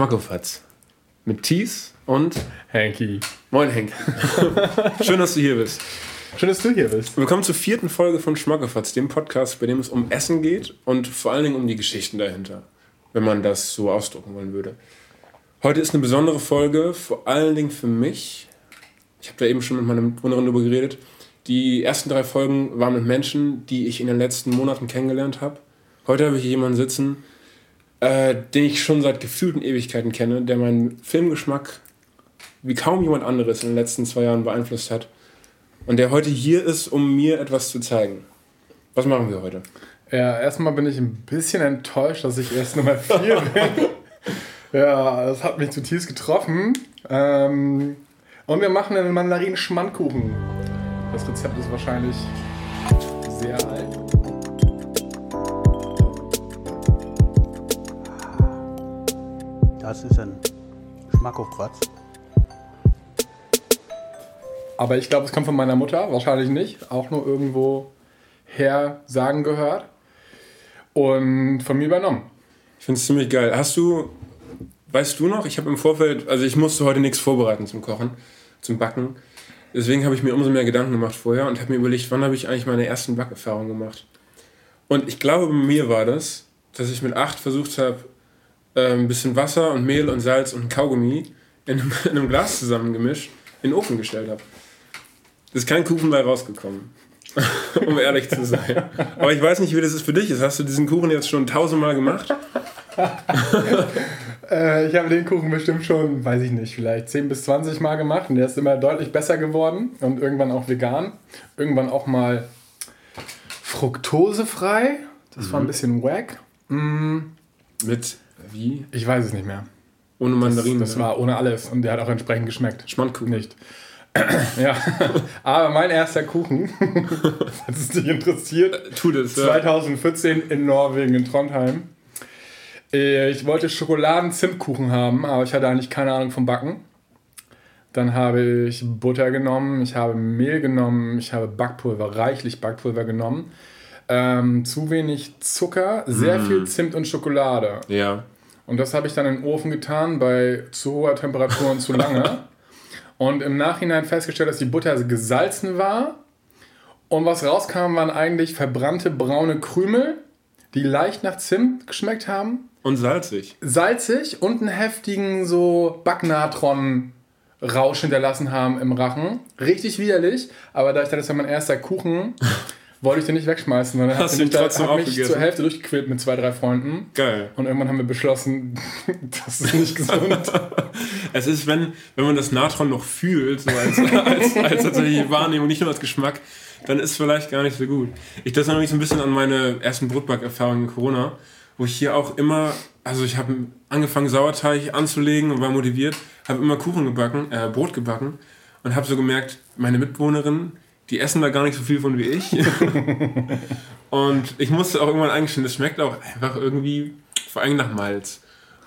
Schmackofatz. Mit Thies und Hanky. Moin Henk. Schön, dass du hier bist. Schön, dass du hier bist. Willkommen zur vierten Folge von Schmackofatz, dem Podcast, bei dem es um Essen geht und vor allen Dingen um die Geschichten dahinter, wenn man das so ausdrucken wollen würde. Heute ist eine besondere Folge, vor allen Dingen für mich. Ich habe da eben schon mit meiner Mitbewohnerin darüber geredet. Die ersten drei Folgen waren mit Menschen, die ich in den letzten Monaten kennengelernt habe. Heute habe ich hier jemanden sitzen, äh, den ich schon seit gefühlten Ewigkeiten kenne, der meinen Filmgeschmack wie kaum jemand anderes in den letzten zwei Jahren beeinflusst hat. Und der heute hier ist, um mir etwas zu zeigen. Was machen wir heute? Ja, erstmal bin ich ein bisschen enttäuscht, dass ich erst Nummer 4 bin. ja, das hat mich zutiefst getroffen. Ähm, und wir machen einen Mandarinen-Schmandkuchen. Das Rezept ist wahrscheinlich sehr alt. Das ist ein Schmackofatz. Aber ich glaube, es kommt von meiner Mutter, wahrscheinlich nicht. Auch nur irgendwo her sagen gehört. Und von mir übernommen. Ich finde es ziemlich geil. Hast du, weißt du noch, ich habe im Vorfeld, also ich musste heute nichts vorbereiten zum Kochen, zum Backen. Deswegen habe ich mir umso mehr Gedanken gemacht vorher und habe mir überlegt, wann habe ich eigentlich meine ersten Backerfahrungen gemacht. Und ich glaube, bei mir war das, dass ich mit acht versucht habe, äh, ein bisschen Wasser und Mehl und Salz und Kaugummi in einem, in einem Glas zusammengemischt in den Ofen gestellt habe. Ist kein Kuchen bei rausgekommen. um ehrlich zu sein. Aber ich weiß nicht, wie das ist für dich. Hast du diesen Kuchen jetzt schon tausendmal gemacht? Äh, ich habe den Kuchen bestimmt schon, weiß ich nicht, vielleicht 10 bis 20 Mal gemacht und der ist immer deutlich besser geworden und irgendwann auch vegan. Irgendwann auch mal fruktosefrei. Das Mhm. war ein bisschen wack. Mm, Mit wie? ich weiß es nicht mehr. Ohne Mandarinen. Das war ohne alles und der hat auch entsprechend geschmeckt. Schmandkuchen. Nicht. ja, aber mein erster Kuchen, falls es dich interessiert, Tu das. Ja. 2014 in Norwegen, in Trondheim. Äh, Ich wollte Schokoladen-Zimtkuchen haben, aber ich hatte eigentlich keine Ahnung vom Backen. Dann habe ich Butter genommen, ich habe Mehl genommen, ich habe Backpulver, reichlich Backpulver genommen. Ähm, zu wenig Zucker, sehr viel Zimt und Schokolade. Ja. Und das habe ich dann in den Ofen getan bei zu hoher Temperatur und zu lange. Und im Nachhinein festgestellt, dass die Butter gesalzen war. Und was rauskam, waren eigentlich verbrannte braune Krümel, die leicht nach Zimt geschmeckt haben. Und salzig. Salzig und einen heftigen so Backnatron-Rausch hinterlassen haben im Rachen. Richtig widerlich. Aber da ich dachte, das war mein erster Kuchen, wollte ich den nicht wegschmeißen. Sondern Hast hab du mich da- trotzdem hab mich zur Hälfte durchgequält mit zwei, drei Freunden. Geil. Und irgendwann haben wir beschlossen, das ist nicht gesund. Es ist, wenn, wenn man das Natron noch fühlt, so als, als, als tatsächliche Wahrnehmung, nicht nur als Geschmack, dann ist es vielleicht gar nicht so gut. Ich das mich so ein bisschen an meine ersten Brotbackerfahrungen in Corona, wo ich hier auch immer, also ich habe angefangen Sauerteig anzulegen und war motiviert, habe immer Kuchen gebacken, äh, Brot gebacken und habe so gemerkt, meine Mitbewohnerinnen, die essen da gar nicht so viel von wie ich. und ich musste auch irgendwann eingestehen, das schmeckt auch einfach irgendwie vor allem nach Malz.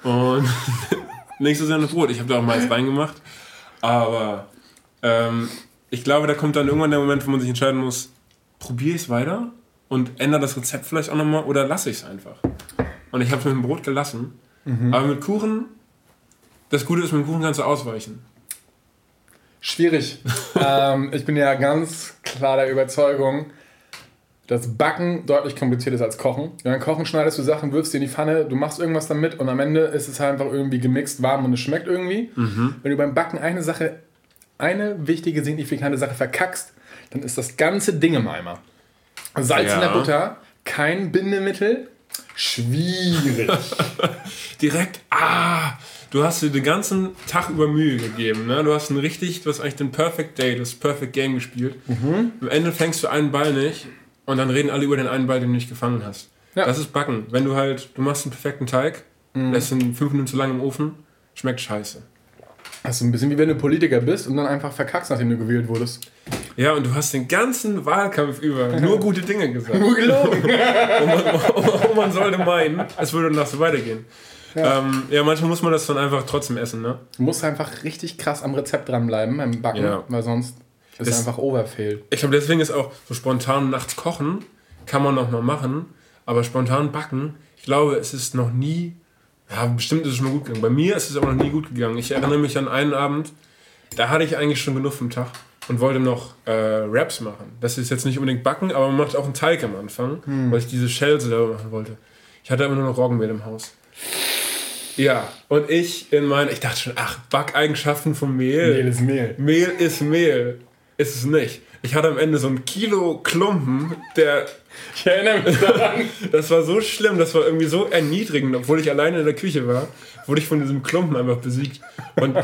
Und nicht so sehr nach Brot. Ich habe da auch Malz reingemacht. Aber ähm, ich glaube, da kommt dann irgendwann der Moment, wo man sich entscheiden muss, probiere ich es weiter und ändere das Rezept vielleicht auch nochmal oder lasse ich es einfach. Und ich habe es mit dem Brot gelassen. Aber mit Kuchen, das Gute ist, mit dem Kuchen kannst du ausweichen. Schwierig. ähm, ich bin ja ganz klar der Überzeugung, dass Backen deutlich komplizierter ist als Kochen. Beim Kochen schneidest du Sachen, wirfst die in die Pfanne, du machst irgendwas damit und am Ende ist es halt einfach irgendwie gemixt, warm und es schmeckt irgendwie. Wenn du beim Backen eine Sache, eine wichtige, signifikante Sache verkackst, dann ist das ganze Ding im Eimer. Salz in der Ja. Butter, kein Bindemittel, schwierig. Direkt, ah, du hast dir den ganzen Tag über Mühe gegeben. Ne? Du hast ein richtig, du hast eigentlich den Perfect Day, das Perfect Game gespielt. Am Ende fängst du einen Ball nicht und dann reden alle über den einen Ball, den du nicht gefangen hast. Ja. Das ist Backen. Wenn du halt, du machst einen perfekten Teig, lässt ihn fünf Minuten zu lang im Ofen, schmeckt scheiße. Das ist ein bisschen wie wenn du Politiker bist und dann einfach verkackst, nachdem du gewählt wurdest. Ja, und du hast den ganzen Wahlkampf über nur gute Dinge gesagt. Nur gelogen. Und man, und man sollte meinen, es würde danach so weitergehen. Ja. Ähm, ja, manchmal muss man das dann einfach trotzdem essen, ne? Du musst einfach richtig krass am Rezept dranbleiben beim Backen, Ja. weil sonst ist Das- es einfach overfail. Ich glaube, deswegen ist auch so spontan nachts kochen, kann man noch mal machen, aber spontan backen, ich glaube, es ist noch nie Ja, bestimmt ist es schon mal gut gegangen. Bei mir ist es aber noch nie gut gegangen. Ich erinnere mich an einen Abend, da hatte ich eigentlich schon genug vom Tag und wollte noch äh, Raps machen. Das ist jetzt nicht unbedingt backen, aber man macht auch einen Teig am Anfang, weil ich diese Shells selber machen wollte. Ich hatte immer nur noch Roggenmehl im Haus. Ja, und ich in meinen, ich dachte schon, ach, Backeigenschaften von Mehl. Mehl ist Mehl. Mehl ist Mehl. Ist es nicht. Ich hatte am Ende so ein Kilo Klumpen, der Ich erinnere mich daran. das war so schlimm, das war irgendwie so erniedrigend, obwohl ich alleine in der Küche war, wurde ich von diesem Klumpen einfach besiegt. Und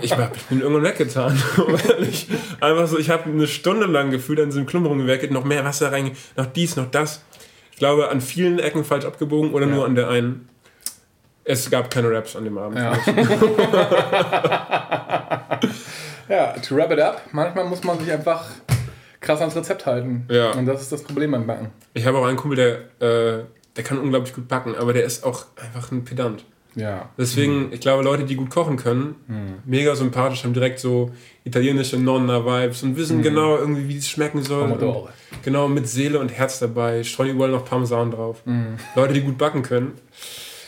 ich, ich bin irgendwann weggetan. Ehrlich. einfach so, ich habe eine Stunde lang gefühlt an diesem Klumpen rumgewerkelt, noch mehr Wasser rein, noch dies, noch das. Ich glaube, an vielen Ecken falsch abgebogen oder nur an der einen. Es gab keine Raps an dem Abend. Ja. ja, to wrap it up, manchmal muss man sich einfach krass ans Rezept halten. Ja. Und das ist das Problem beim Backen. Ich habe auch einen Kumpel, der, äh, der kann unglaublich gut backen, aber der ist auch einfach ein Pedant. Ja. Deswegen, ich glaube, Leute, die gut kochen können, mega sympathisch, haben direkt so italienische Nonna-Vibes und wissen genau irgendwie, wie es schmecken soll. Und genau, mit Seele und Herz dabei, streuen überall noch Parmesan drauf. Leute, die gut backen können,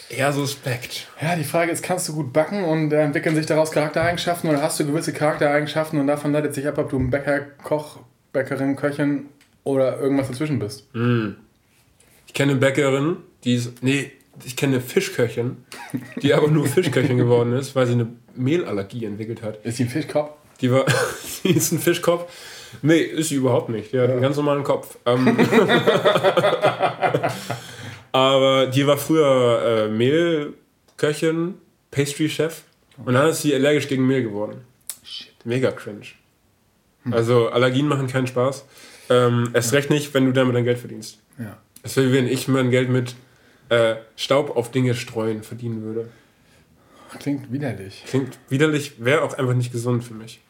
eher suspekt. Ja, die Frage ist, kannst du gut backen und entwickeln sich daraus Charaktereigenschaften oder hast du gewisse Charaktereigenschaften und davon leitet sich ab, ob du ein Bäcker, Koch, Bäckerin, Köchin oder irgendwas dazwischen bist? Ich kenne eine Bäckerin, die ist, nee, ich kenne eine Fischköchin, die aber nur Fischköchin geworden ist, weil sie eine Mehlallergie entwickelt hat. Ist die ein Fischkopf? Die war, sie ist ein Fischkopf. Nee, ist sie überhaupt nicht. Die hat einen ganz normalen Kopf. Ähm, aber die war früher äh, Mehlköchin, Pastry-Chef. Und dann ist sie allergisch gegen Mehl geworden. Mega cringe. Also Allergien machen keinen Spaß. Ähm, erst recht nicht, wenn du damit dein Geld verdienst. Ja. Das wäre, wenn ich mein Geld mit äh, Staub auf Dinge streuen verdienen würde. Klingt widerlich. Klingt widerlich, wäre auch einfach nicht gesund für mich.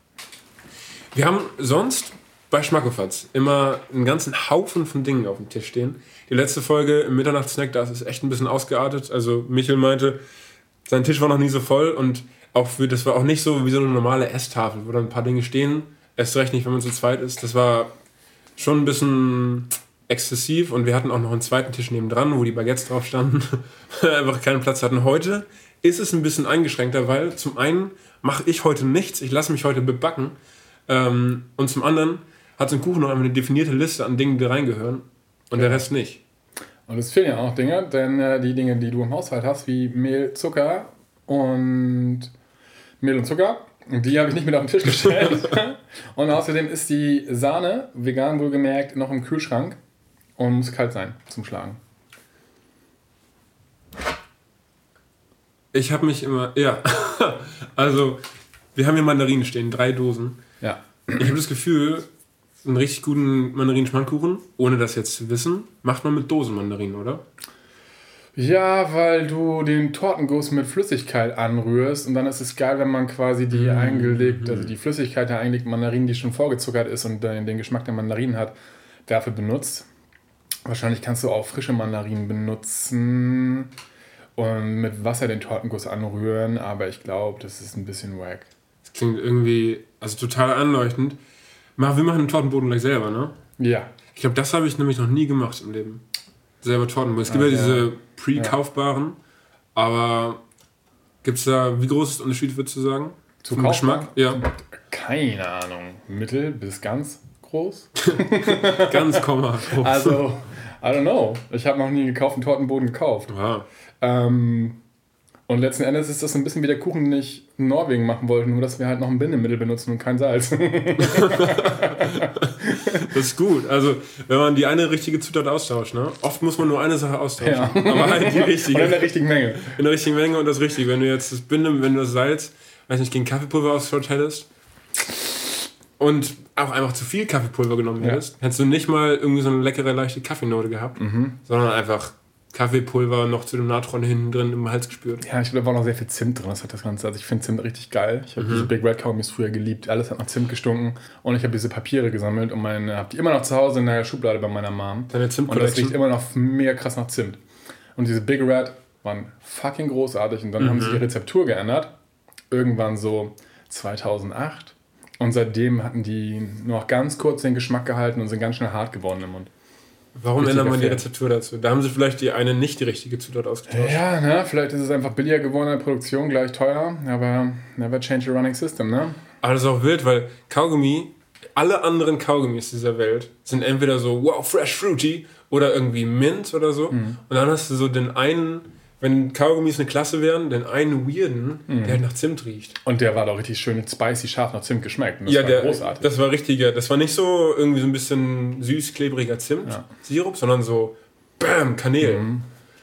Wir haben sonst bei Schmackofatz immer einen ganzen Haufen von Dingen auf dem Tisch stehen. Die letzte Folge im Mitternachtssnack, da ist es echt ein bisschen ausgeartet. Also Michel meinte, sein Tisch war noch nie so voll und auch für, das war auch nicht so wie so eine normale Esstafel, wo dann ein paar Dinge stehen. Erst recht nicht, wenn man zu zweit ist. Das war schon ein bisschen exzessiv und wir hatten auch noch einen zweiten Tisch nebendran, wo die Baguettes drauf standen, einfach keinen Platz hatten. Heute ist es ein bisschen eingeschränkter, weil zum einen mache ich heute nichts, ich lasse mich heute bebacken ähm, und zum anderen hat so ein Kuchen noch eine definierte Liste an Dingen, die reingehören und der Rest nicht. Und es fehlen ja auch Dinge, denn äh, die Dinge, die du im Haushalt hast, wie Mehl, Zucker und Mehl und Zucker, die habe ich nicht mit auf den Tisch gestellt. und außerdem ist die Sahne, vegan wohlgemerkt, noch im Kühlschrank und muss kalt sein zum Schlagen. Ich habe mich immer, ja, also wir haben hier Mandarinen stehen, drei Dosen. Ja. Ich habe das Gefühl, einen richtig guten Mandarinenschmandkuchen, ohne das jetzt zu wissen, macht man mit Dosenmandarinen, oder? Ja, weil du den Tortenguss mit Flüssigkeit anrührst und dann ist es geil, wenn man quasi die eingelegt, also die Flüssigkeit der eingelegten Mandarinen, die schon vorgezuckert ist und den, den Geschmack der Mandarinen hat, dafür benutzt. Wahrscheinlich kannst du auch frische Mandarinen benutzen und mit Wasser den Tortenguss anrühren, aber ich glaube, das ist ein bisschen wack. Das klingt irgendwie, also total anleuchtend. Mach, wir machen den Tortenboden gleich selber, ne? Ja. Ich glaube, das habe ich nämlich noch nie gemacht im Leben. Selber Tortenboden. Es gibt Ah, ja ja. diese pre-kaufbaren, aber gibt es da, wie groß ist der Unterschied, würdest du sagen? Zu Vom kaufbar? Geschmack? Ja, Keine Ahnung. Mittel bis ganz groß? ganz Komma. groß. Also, I don't know. Ich habe noch nie einen gekauften Tortenboden gekauft. Ja. Ähm, und letzten Endes ist das ein bisschen wie der Kuchen, den ich in Norwegen machen wollte, nur dass wir halt noch ein Bindemittel benutzen und kein Salz. Das ist gut. Also, wenn man die eine richtige Zutat austauscht, ne? Oft muss man nur eine Sache austauschen. Ja. Aber halt die und in richtige. der richtigen Menge. In der richtigen Menge und das Richtige. Wenn du jetzt das Binde, wenn du das Salz, weiß nicht, gegen Kaffeepulver austauscht hättest und auch einfach zu viel Kaffeepulver genommen Ja. hättest, hättest du nicht mal irgendwie so eine leckere, leichte Kaffeenote gehabt, Mhm. sondern einfach Kaffeepulver noch zu dem Natron hinten drin im Hals gespürt. Ja, ich glaube, da war noch sehr viel Zimt drin. Das hat das Ganze. Also ich finde Zimt richtig geil. Ich habe diese Big Red Kaugummis früher geliebt. Alles hat nach Zimt gestunken. Und ich habe diese Papiere gesammelt und meine, habe die immer noch zu Hause in der Schublade bei meiner Mom. Deine Und das riecht immer noch mega krass nach Zimt. Und diese Big Red waren fucking großartig. Und dann haben sie die Rezeptur geändert. Irgendwann so 2008. Und seitdem hatten die nur noch ganz kurz den Geschmack gehalten und sind ganz schnell hart geworden im Mund. Warum ändert man die. Rezeptur dazu? Da haben sie vielleicht die eine nicht die richtige Zutat ausgetauscht. Ja, ne? Vielleicht ist es einfach billiger geworden in der Produktion, gleich teuer, aber never change a running system, ne? Aber das ist auch wild, weil Kaugummi, alle anderen Kaugummis dieser Welt sind entweder so, wow, fresh fruity oder irgendwie Mint oder so. Mhm. Und dann hast du so den einen, wenn Kaugummis eine Klasse wären, den einen weirden, Mhm. der halt nach Zimt riecht. Und der war doch richtig schön spicy, scharf nach Zimt geschmeckt. Und das ja, war der, großartig. das war richtiger. Das war nicht so irgendwie so ein bisschen süß, klebriger Zimt-Sirup, sondern so, bam, Kanäle. Mhm.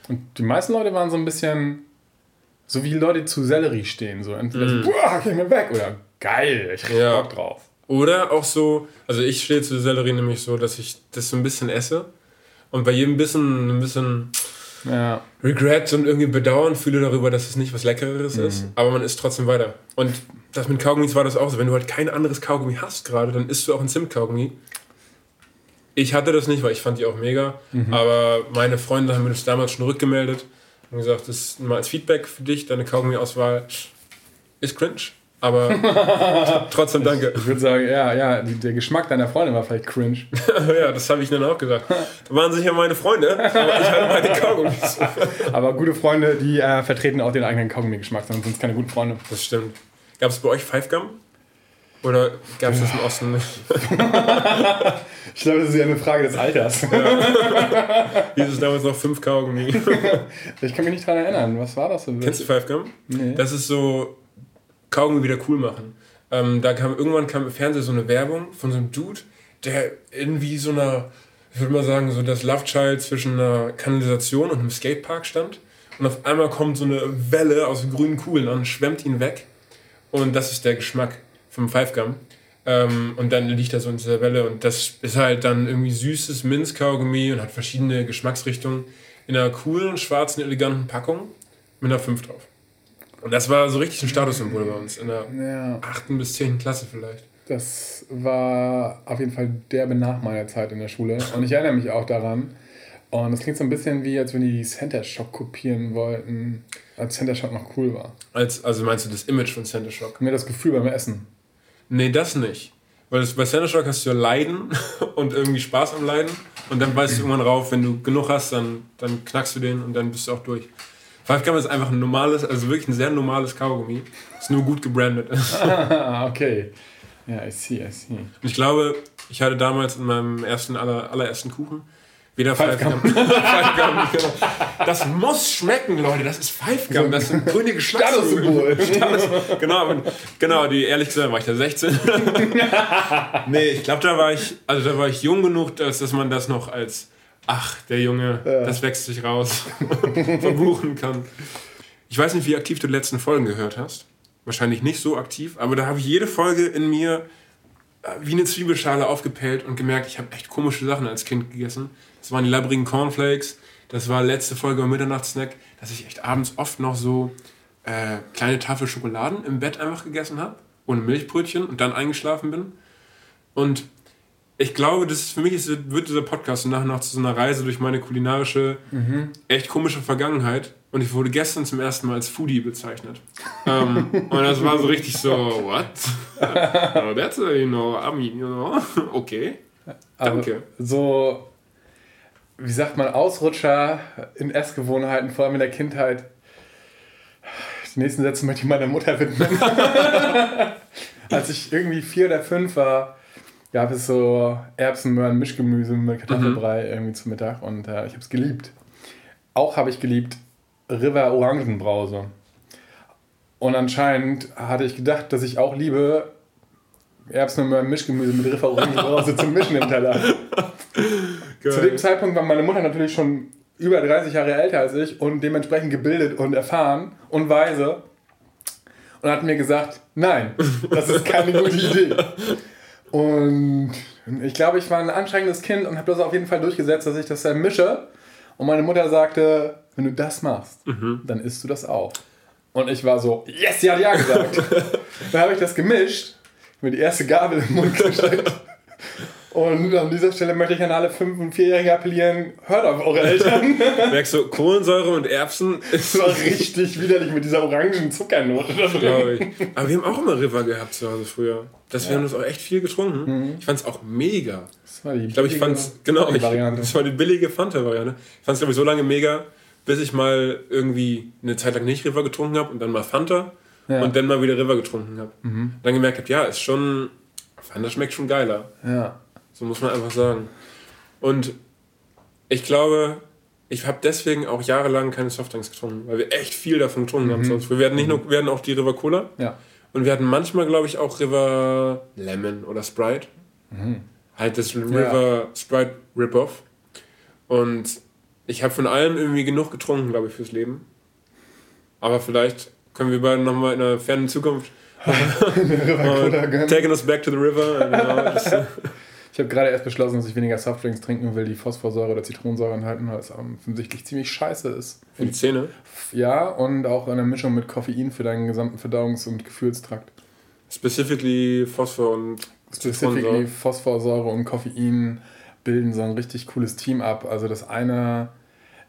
Und die meisten Leute waren so ein bisschen so wie Leute zu Sellerie stehen. So entweder so, boah, geh mir weg. Oder geil, ich hab Mhm. Ja. Bock drauf. Oder auch so, also ich stehe zu Sellerie nämlich so, dass ich das so ein bisschen esse und bei jedem Bissen ein bisschen Ja. Regret und irgendwie Bedauern fühle darüber, dass es nicht was Leckeres Mhm. ist, aber man isst trotzdem weiter. Und das mit Kaugummis war das auch so. Wenn du halt kein anderes Kaugummi hast gerade, dann isst du auch ein Zimtkaugummi. Ich hatte das nicht, weil ich fand die auch mega, Mhm. aber meine Freunde haben mir das damals schon rückgemeldet und gesagt, das ist mal als Feedback für dich, deine Kaugummi-Auswahl ist cringe, aber trotzdem danke. Ich würde sagen, ja, ja, der Geschmack deiner Freundin war vielleicht cringe. ja, das habe ich dann auch gesagt. Da waren sicher meine Freunde, aber ich hatte meine Kaugummis. Aber gute Freunde, die äh, vertreten auch den eigenen Kaugummi-Geschmack, sonst sind es keine guten Freunde. Das stimmt. Gab es bei euch Five Gum? Oder gab es das im Osten nicht? Ich glaube, das ist ja eine Frage des Alters. Hieß es damals noch 5 Kaugummi. Ich kann mich nicht daran erinnern. Was war das denn? Kennst du Five Gum? Nee. Das ist so Kaugummi wieder cool machen. Ähm, da kam irgendwann kam im Fernsehen so eine Werbung von so einem Dude, der irgendwie so einer, ich würde mal sagen, so das Love Child zwischen einer Kanalisation und einem Skatepark stand. Und auf einmal kommt so eine Welle aus grünen Kugeln an, schwemmt ihn weg. Und das ist der Geschmack vom Five Gum. Ähm, und dann liegt er so in dieser Welle und das ist halt dann irgendwie süßes Minzkaugummi und hat verschiedene Geschmacksrichtungen in einer coolen, schwarzen, eleganten Packung mit einer 5 drauf. Und das war so richtig ein Statussymbol bei uns in der Ja, 8. bis 10. Klasse vielleicht. das war auf jeden Fall derbe nach meiner Zeit in der Schule. Und ich erinnere mich auch daran. Und das klingt so ein bisschen wie, als wenn die Center Shock kopieren wollten, als Center Shock noch cool war. Als, also meinst du das Image von Center Shock? Mir das Gefühl beim Essen. Nee, das nicht. Weil das, bei Center Shock hast du ja Leiden und irgendwie Spaß am Leiden. Und dann weißt du irgendwann rauf, wenn du genug hast, dann, dann knackst du den und dann bist du auch durch. Five Gum ist einfach ein normales, also wirklich ein sehr normales Kaugummi. Ist nur gut gebrandet. Ah, okay. Ja, I see, I see. Und ich glaube, ich hatte damals in meinem ersten, aller, allerersten Kuchen weder Five, Five Gum. Five Gum genau. Das muss schmecken, Leute. Das ist Five Gum. Das sind grüne. Status, genau, genau, die ehrlich gesagt war ich da 16. nee, ich glaube, da war ich, also da war ich jung genug, dass, dass man das noch als ach, der Junge, das wächst sich raus, verbuchen kann. Ich weiß nicht, wie aktiv du die letzten Folgen gehört hast. Wahrscheinlich nicht so aktiv, aber da habe ich jede Folge in mir äh, wie eine Zwiebelschale aufgepellt und gemerkt, ich habe echt komische Sachen als Kind gegessen. Das waren die labbrigen Cornflakes, das war letzte Folge beim Mitternachtssnack, dass ich echt abends oft noch so äh, kleine Tafel Schokoladen im Bett einfach gegessen habe, ohne Milchbrötchen und dann eingeschlafen bin. Und ich glaube, das ist, für mich ist, wird dieser Podcast nachher noch zu so einer Reise durch meine kulinarische, echt komische Vergangenheit. Und ich wurde gestern zum ersten Mal als Foodie bezeichnet. ähm, und das war so richtig so, what? oh, that's a, you know, I mean, you know, okay. Danke. Aber so, wie sagt man, Ausrutscher in Essgewohnheiten, vor allem in der Kindheit. Die nächsten Sätze möchte ich meiner Mutter widmen. Als ich irgendwie vier oder fünf war, gab es so Erbsen, Möhren, Mischgemüse mit Kartoffelbrei irgendwie zu Mittag und äh, ich habe es geliebt. Auch habe ich geliebt River Orangenbrause. Und anscheinend hatte ich gedacht, dass ich auch liebe Erbsen, Möhren, Mischgemüse mit River Orangenbrause zum Mischen im Teller. Zu dem Zeitpunkt war meine Mutter natürlich schon über 30 Jahre älter als ich und dementsprechend gebildet und erfahren und weise und hat mir gesagt, nein, das ist keine gute Idee. Und ich glaube, ich war ein anstrengendes Kind und habe das auf jeden Fall durchgesetzt, dass ich das dann mische. Und meine Mutter sagte, wenn du das machst, dann isst du das auch. Und ich war so, yes, sie hat ja gesagt. dann habe ich das gemischt, mir die erste Gabel im Mund gesteckt Und an dieser Stelle möchte ich an alle 5- und 4-Jährige appellieren, hört auf eure Eltern. Merkst du, Kohlensäure und Erbsen ist Das war richtig widerlich mit dieser orangen Zuckernote glaube ich. Aber wir haben auch immer River gehabt zu Hause früher. Das, Wir haben das auch echt viel getrunken. Ich fand es auch mega. Das war die Ich glaube, ich fand es, genau, ich, das war die billige Fanta-Variante. Ich fand es, glaube ich, so lange mega, bis ich mal irgendwie eine Zeit lang nicht River getrunken habe und dann mal Fanta Ja. und dann mal wieder River getrunken habe. Dann gemerkt habe, ja, ist schon, Fanta schmeckt schon geiler. Ja. So muss man einfach sagen. Und ich glaube, ich habe deswegen auch jahrelang keine Softdrinks getrunken, weil wir echt viel davon getrunken haben. Sonst. Wir werden nicht nur, wir hatten auch die River Cola Ja. und wir hatten manchmal, glaube ich, auch River Lemon oder Sprite. Halt das River Sprite Rip-Off. Und ich habe von allem irgendwie genug getrunken, glaube ich, fürs Leben. Aber vielleicht können wir beide nochmal in einer fernen Zukunft taking us back to the river. Genau, das, Ich habe gerade erst beschlossen, dass ich weniger Softdrinks trinken will, die Phosphorsäure oder Zitronensäure enthalten, weil es offensichtlich ziemlich scheiße ist. für die Zähne. Ja, und auch eine Mischung mit Koffein für deinen gesamten Verdauungs- und Gefühlstrakt. Specifically Phosphor und Specifically Zitronensäure. Phosphorsäure und Koffein bilden so ein richtig cooles Team ab. Also das eine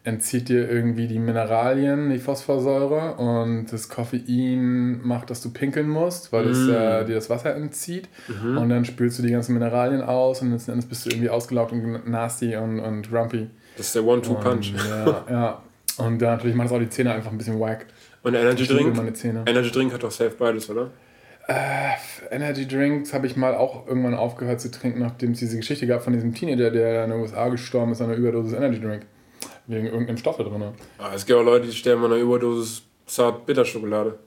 entzieht dir irgendwie die Mineralien, die Phosphorsäure und das Koffein macht, dass du pinkeln musst, weil es Mm. äh, dir das Wasser entzieht Mhm. und dann spülst du die ganzen Mineralien aus und letzten Endes bist du irgendwie ausgelaugt und nasty und, und grumpy. Das ist der One-Two-Punch. Ja, ja. Und dann natürlich macht es auch die Zähne einfach ein bisschen wack. Und Energy Drink? Energy Drink hat doch safe beides, oder? Energy Drinks habe ich mal auch irgendwann aufgehört zu trinken, nachdem es diese Geschichte gab von diesem Teenager, der in den USA gestorben ist an einer Überdosis Energy Drink. Wegen irgendeinem Stoff da drin. Ah, es gibt auch Leute, die sterben an einer Überdosis Zart-Bitterschokolade.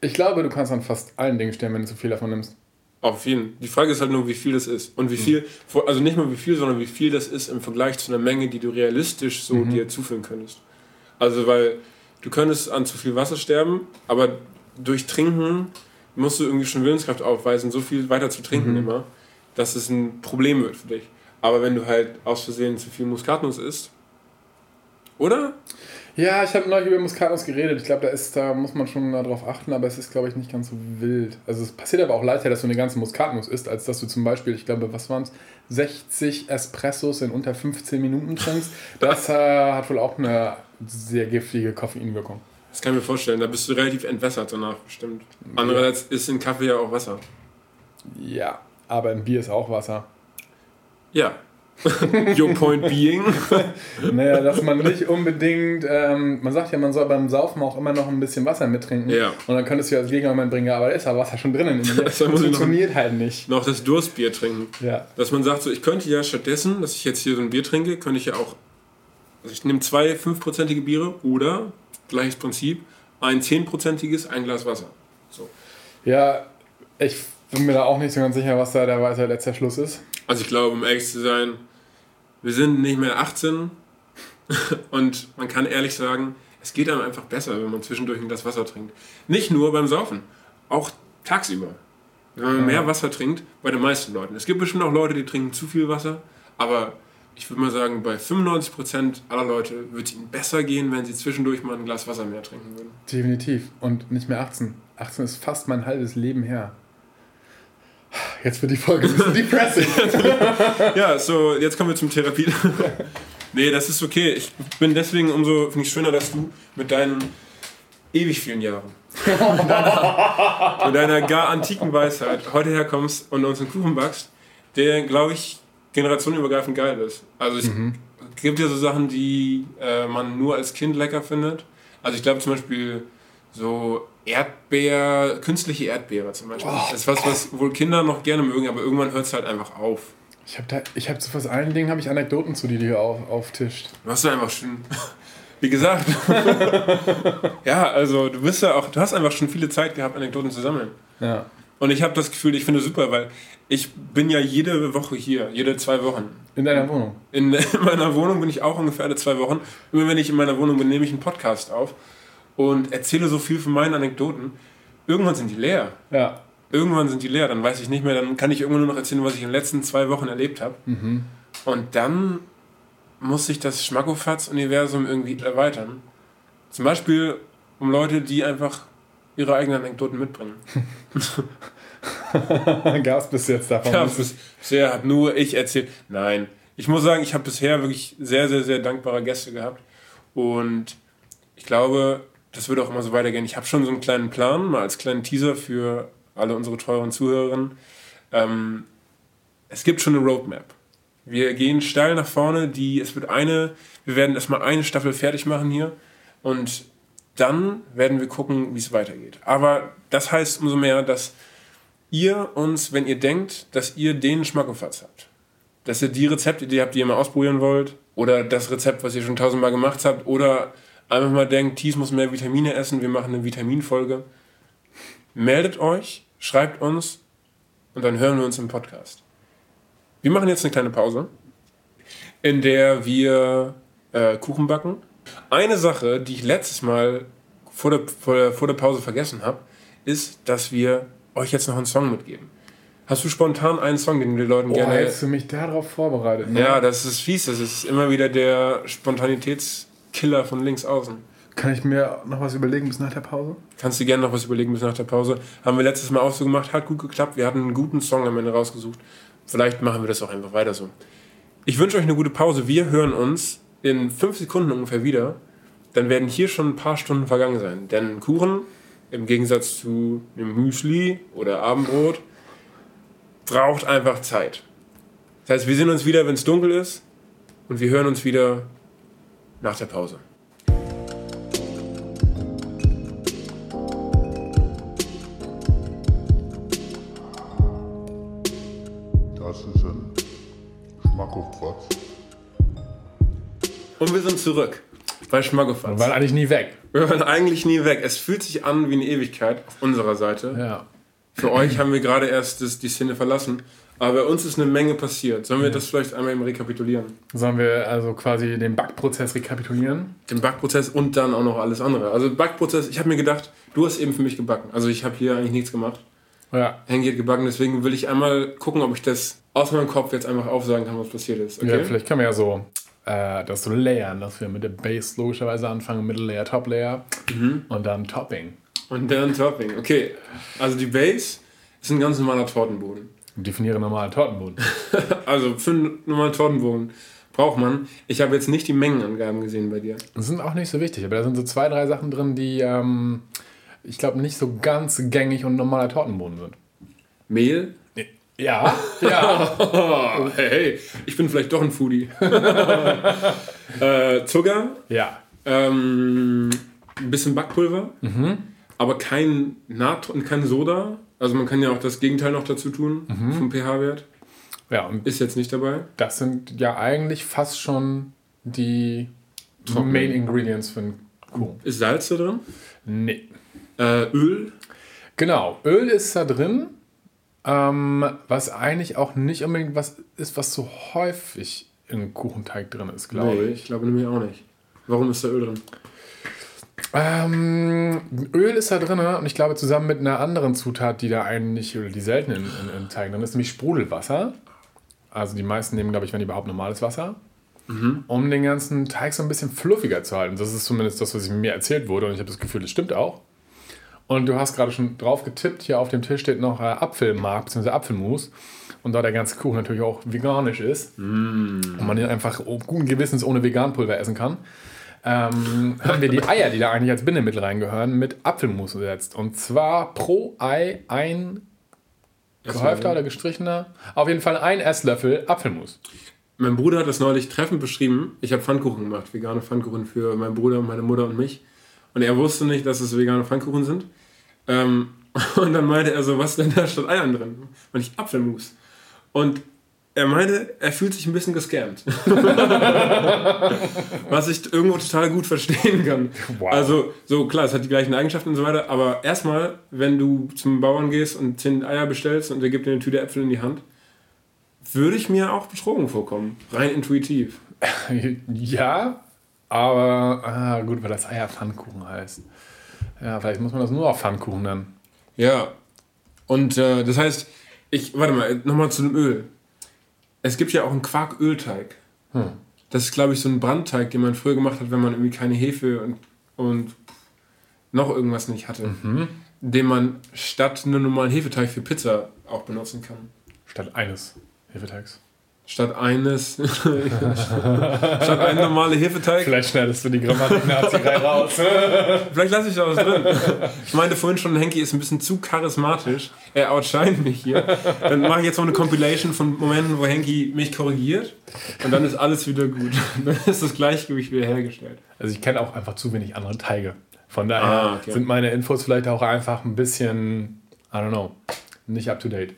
Ich glaube, du kannst an fast allen Dingen sterben, wenn du zu viel davon nimmst. Auf jeden. Die Frage ist halt nur, wie viel das ist. Und wie viel, also nicht mal wie viel, sondern wie viel das ist im Vergleich zu einer Menge, die du realistisch so dir zuführen könntest. Also, weil du könntest an zu viel Wasser sterben, aber durch Trinken musst du irgendwie schon Willenskraft aufweisen, so viel weiter zu trinken immer, dass es ein Problem wird für dich. Aber wenn du halt aus Versehen zu viel Muskatnuss isst, oder? Ja, ich habe neulich über Muskatnuss geredet. Ich glaube, da, ist- da muss man schon darauf achten, aber es ist, glaube ich, nicht ganz so wild. Also es passiert aber auch leichter, dass du eine ganze Muskatnuss isst, als dass du zum Beispiel, ich glaube, was waren es, 60 Espressos in unter 15 Minuten trinkst. Das äh, hat wohl auch eine sehr giftige Koffeinwirkung. Das kann ich mir vorstellen. Da bist du relativ entwässert danach, bestimmt. Andererseits ist in Kaffee ja auch Wasser. Ja, aber ein Bier ist auch Wasser. Ja. Your point being. Naja, dass man nicht unbedingt, ähm, man sagt ja, man soll beim Saufen auch immer noch ein bisschen Wasser mittrinken. Ja. Und dann könntest du ja als Gegenargument bringen, ja, aber da ist ja Wasser schon drinnen in dir. Das funktioniert halt nicht. noch das Durstbier trinken. Ja. Dass man sagt, so, ich könnte ja stattdessen, dass ich jetzt hier so ein Bier trinke, könnte ich ja auch. Also ich nehme zwei fünfprozentige Biere oder, gleiches Prinzip, ein zehnprozentiges, ein Glas Wasser. So. Ja, ich bin mir da auch nicht so ganz sicher, was da der weiter letzter Schluss ist. Also ich glaube, um ehrlich zu sein, wir sind nicht mehr 18 und man kann ehrlich sagen, es geht einem einfach besser, wenn man zwischendurch ein Glas Wasser trinkt. Nicht nur beim Saufen, auch tagsüber. Wenn man mehr Wasser trinkt, bei den meisten Leuten. Es gibt bestimmt auch Leute, die trinken zu viel Wasser, aber ich würde mal sagen, bei 95% aller Leute würde es ihnen besser gehen, wenn sie zwischendurch mal ein Glas Wasser mehr trinken würden. Definitiv. Und nicht mehr 18. 18 ist fast mein halbes Leben her. Jetzt wird die Folge ein bisschen depressing. Ja, so, jetzt kommen wir zum Therapie. nee, das ist okay. Ich bin deswegen umso finde ich schöner, dass du mit deinen ewig vielen Jahren, mit deiner gar antiken Weisheit heute herkommst und uns einen Kuchen backst, der, glaube ich, generationenübergreifend geil ist. Also es gibt ja so Sachen, die äh, man nur als Kind lecker findet. Also ich glaube zum Beispiel so Erdbeer, künstliche Erdbeere zum Beispiel. Das ist was, was wohl Kinder noch gerne mögen, aber irgendwann hört es halt einfach auf. Ich habe da, ich habe zu fast allen Dingen habe ich Anekdoten zu, die du hier auf, auftischt. Du hast einfach schon, wie gesagt, ja, also du bist ja auch, du hast einfach schon viele Zeit gehabt, Anekdoten zu sammeln. Ja. Und ich habe das Gefühl, ich finde es super, weil ich bin ja jede Woche hier, jede zwei Wochen. In deiner Wohnung. In, in meiner Wohnung bin ich auch ungefähr alle zwei Wochen. Immer wenn ich in meiner Wohnung bin, nehme ich einen Podcast auf und erzähle so viel von meinen Anekdoten. Irgendwann sind die leer. Ja. Irgendwann sind die leer, dann weiß ich nicht mehr, dann kann ich irgendwann nur noch erzählen, was ich in den letzten zwei Wochen erlebt habe. Und dann muss sich das Schmackofatz-Universum irgendwie erweitern. Zum Beispiel um Leute, die einfach ihre eigenen Anekdoten mitbringen. Gab es bis jetzt davon? Ja, bis, bisher hat nur ich erzählt. Nein, ich muss sagen, ich habe bisher wirklich sehr, sehr, sehr dankbare Gäste gehabt. Und ich glaube, das wird auch immer so weitergehen. Ich habe schon so einen kleinen Plan, mal als kleinen Teaser für alle unsere teuren Zuhörerinnen. Ähm, es gibt schon eine Roadmap. Wir gehen steil nach vorne. Die, es wird eine, wir werden erstmal eine Staffel fertig machen hier. Und dann werden wir gucken, wie es weitergeht. Aber das heißt umso mehr, dass ihr uns, wenn ihr denkt, dass ihr den Schmackofatz habt, dass ihr die Rezepte, die ihr habt, die ihr mal ausprobieren wollt, oder das Rezept, was ihr schon tausendmal gemacht habt, oder einfach mal denkt, Thies muss mehr Vitamine essen, wir machen eine Vitaminfolge, meldet euch, schreibt uns und dann hören wir uns im Podcast. Wir machen jetzt eine kleine Pause, in der wir äh, Kuchen backen. Eine Sache, die ich letztes Mal vor der, vor der, vor der Pause vergessen habe, ist, dass wir euch jetzt noch einen Song mitgeben. Hast du spontan einen Song, den du den Leuten Boah, gerne... hättest du mich darauf vorbereitet. Ne? Ja, das ist fies. Das ist immer wieder der Spontanitätskiller von links außen. Kann ich mir noch was überlegen bis nach der Pause? Kannst du gerne noch was überlegen bis nach der Pause. Haben wir letztes Mal auch so gemacht, hat gut geklappt. Wir hatten einen guten Song am Ende rausgesucht. Vielleicht machen wir das auch einfach weiter so. Ich wünsche euch eine gute Pause. Wir hören uns in fünf Sekunden ungefähr wieder. Dann werden hier schon ein paar Stunden vergangen sein. Denn Kuchen, im Gegensatz zu einem Müsli oder Abendbrot, braucht einfach Zeit. Das heißt, wir sehen uns wieder, wenn es dunkel ist. Und wir hören uns wieder nach der Pause. Das ist ein Schmackofatz. Und wir sind zurück bei Schmackofatz. Wir waren eigentlich nie weg. Wir waren eigentlich nie weg. Es fühlt sich an wie eine Ewigkeit auf unserer Seite. Ja. Für euch haben wir gerade erst das, die Szene verlassen. Aber bei uns ist eine Menge passiert. Sollen wir das vielleicht einmal eben rekapitulieren? Sollen wir also quasi den Backprozess rekapitulieren? Den Backprozess und dann auch noch alles andere. Also Backprozess, ich habe mir gedacht, du hast eben für mich gebacken. Also ich habe hier eigentlich nichts gemacht. Ja. Hengi hat gebacken, deswegen will ich einmal gucken, ob ich das aus meinem Kopf jetzt einfach aufsagen kann, was passiert ist. Okay? Ja, vielleicht können wir ja so äh, das so layern, dass wir mit der Base logischerweise anfangen, Middle Layer, Top Layer und dann Topping. Und dann Topping. Okay, also die Base ist ein ganz normaler Tortenboden. Definiere normalen Tortenboden. Also für einen normalen Tortenboden braucht man. Ich habe jetzt nicht die Mengenangaben gesehen bei dir. Das sind auch nicht so wichtig, aber da sind so zwei, drei Sachen drin, die ähm, ich glaube nicht so ganz gängig und normaler Tortenboden sind. Mehl. Ja, ja. Oh, hey, hey, ich bin vielleicht doch ein Foodie. äh, Zucker, ja. ähm, ein bisschen Backpulver, aber kein Natron, kein Soda. Also man kann ja auch das Gegenteil noch dazu tun vom pH-Wert. Ja, und Ist jetzt nicht dabei. das sind ja eigentlich fast schon die Main Ingredients für einen Kuchen. Ist Salz da drin? Nee. Äh, Öl. Genau, Öl ist da drin, ähm, was eigentlich auch nicht unbedingt was ist, was so häufig im Kuchenteig drin ist, glaube Nee, ich. ich glaube nämlich auch nicht. Warum ist da Öl drin? Ähm, Öl ist da drin und ich glaube zusammen mit einer anderen Zutat, die da eigentlich, oder die selten in, in, in Teig drin ist, nämlich Sprudelwasser. Also die meisten nehmen, glaube ich, wenn überhaupt normales Wasser, um den ganzen Teig so ein bisschen fluffiger zu halten. Das ist zumindest das, was mir erzählt wurde und ich habe das Gefühl, das stimmt auch. Und du hast gerade schon drauf getippt, hier auf dem Tisch steht noch äh, Apfelmark bzw. Apfelmus. Und da der ganze Kuchen natürlich auch veganisch ist und man den einfach guten Gewissens ohne Veganpulver essen kann, ähm, haben wir die Eier, die da eigentlich als Bindemittel reingehören, mit Apfelmus ersetzt. Und zwar pro Ei ein gehäufter oder gestrichener, auf jeden Fall ein Esslöffel Apfelmus. Mein Bruder hat das neulich treffend beschrieben. Ich habe Pfannkuchen gemacht, vegane Pfannkuchen für meinen Bruder, meine Mutter und mich. Und er wusste nicht, dass es vegane Pfannkuchen sind. Ähm, und dann meinte er so, was denn da statt Eiern drin? Und ich Apfelmus. Und er meinte, er fühlt sich ein bisschen gescammt. was ich irgendwo total gut verstehen kann. Wow. Also, so klar, es hat die gleichen Eigenschaften und so weiter, aber erstmal, wenn du zum Bauern gehst und 10 Eier bestellst und der gibt dir eine Tüte Äpfel in die Hand, würde ich mir auch betrogen vorkommen. Rein intuitiv. ja, aber ah, gut, weil das Eier Pfannkuchen heißt. Ja, vielleicht muss man das nur auf Pfannkuchen nennen. Ja. Und äh, das heißt, ich, warte mal, nochmal zu dem Öl. Es gibt ja auch einen Quarkölteig. Das ist, glaube ich, so ein Brandteig, den man früher gemacht hat, wenn man irgendwie keine Hefe und, und noch irgendwas nicht hatte. den man statt einem normalen Hefeteig für Pizza auch benutzen kann. Statt eines Hefeteigs. Statt eines. statt ein normaler Hefeteig. Vielleicht schneidest du die Grammatik-Nazi-Reihe raus. Vielleicht lasse ich da was drin. Ich meinte vorhin schon, Henki ist ein bisschen zu charismatisch. Er outshine mich hier. Dann mache ich jetzt noch eine Compilation von Momenten, wo Henki mich korrigiert. Und dann ist alles wieder gut. Dann ist das Gleichgewicht wieder hergestellt. Also ich kenne auch einfach zu wenig andere Teige. Von daher Ah, okay. sind meine Infos vielleicht auch einfach ein bisschen, I don't know, nicht up to date.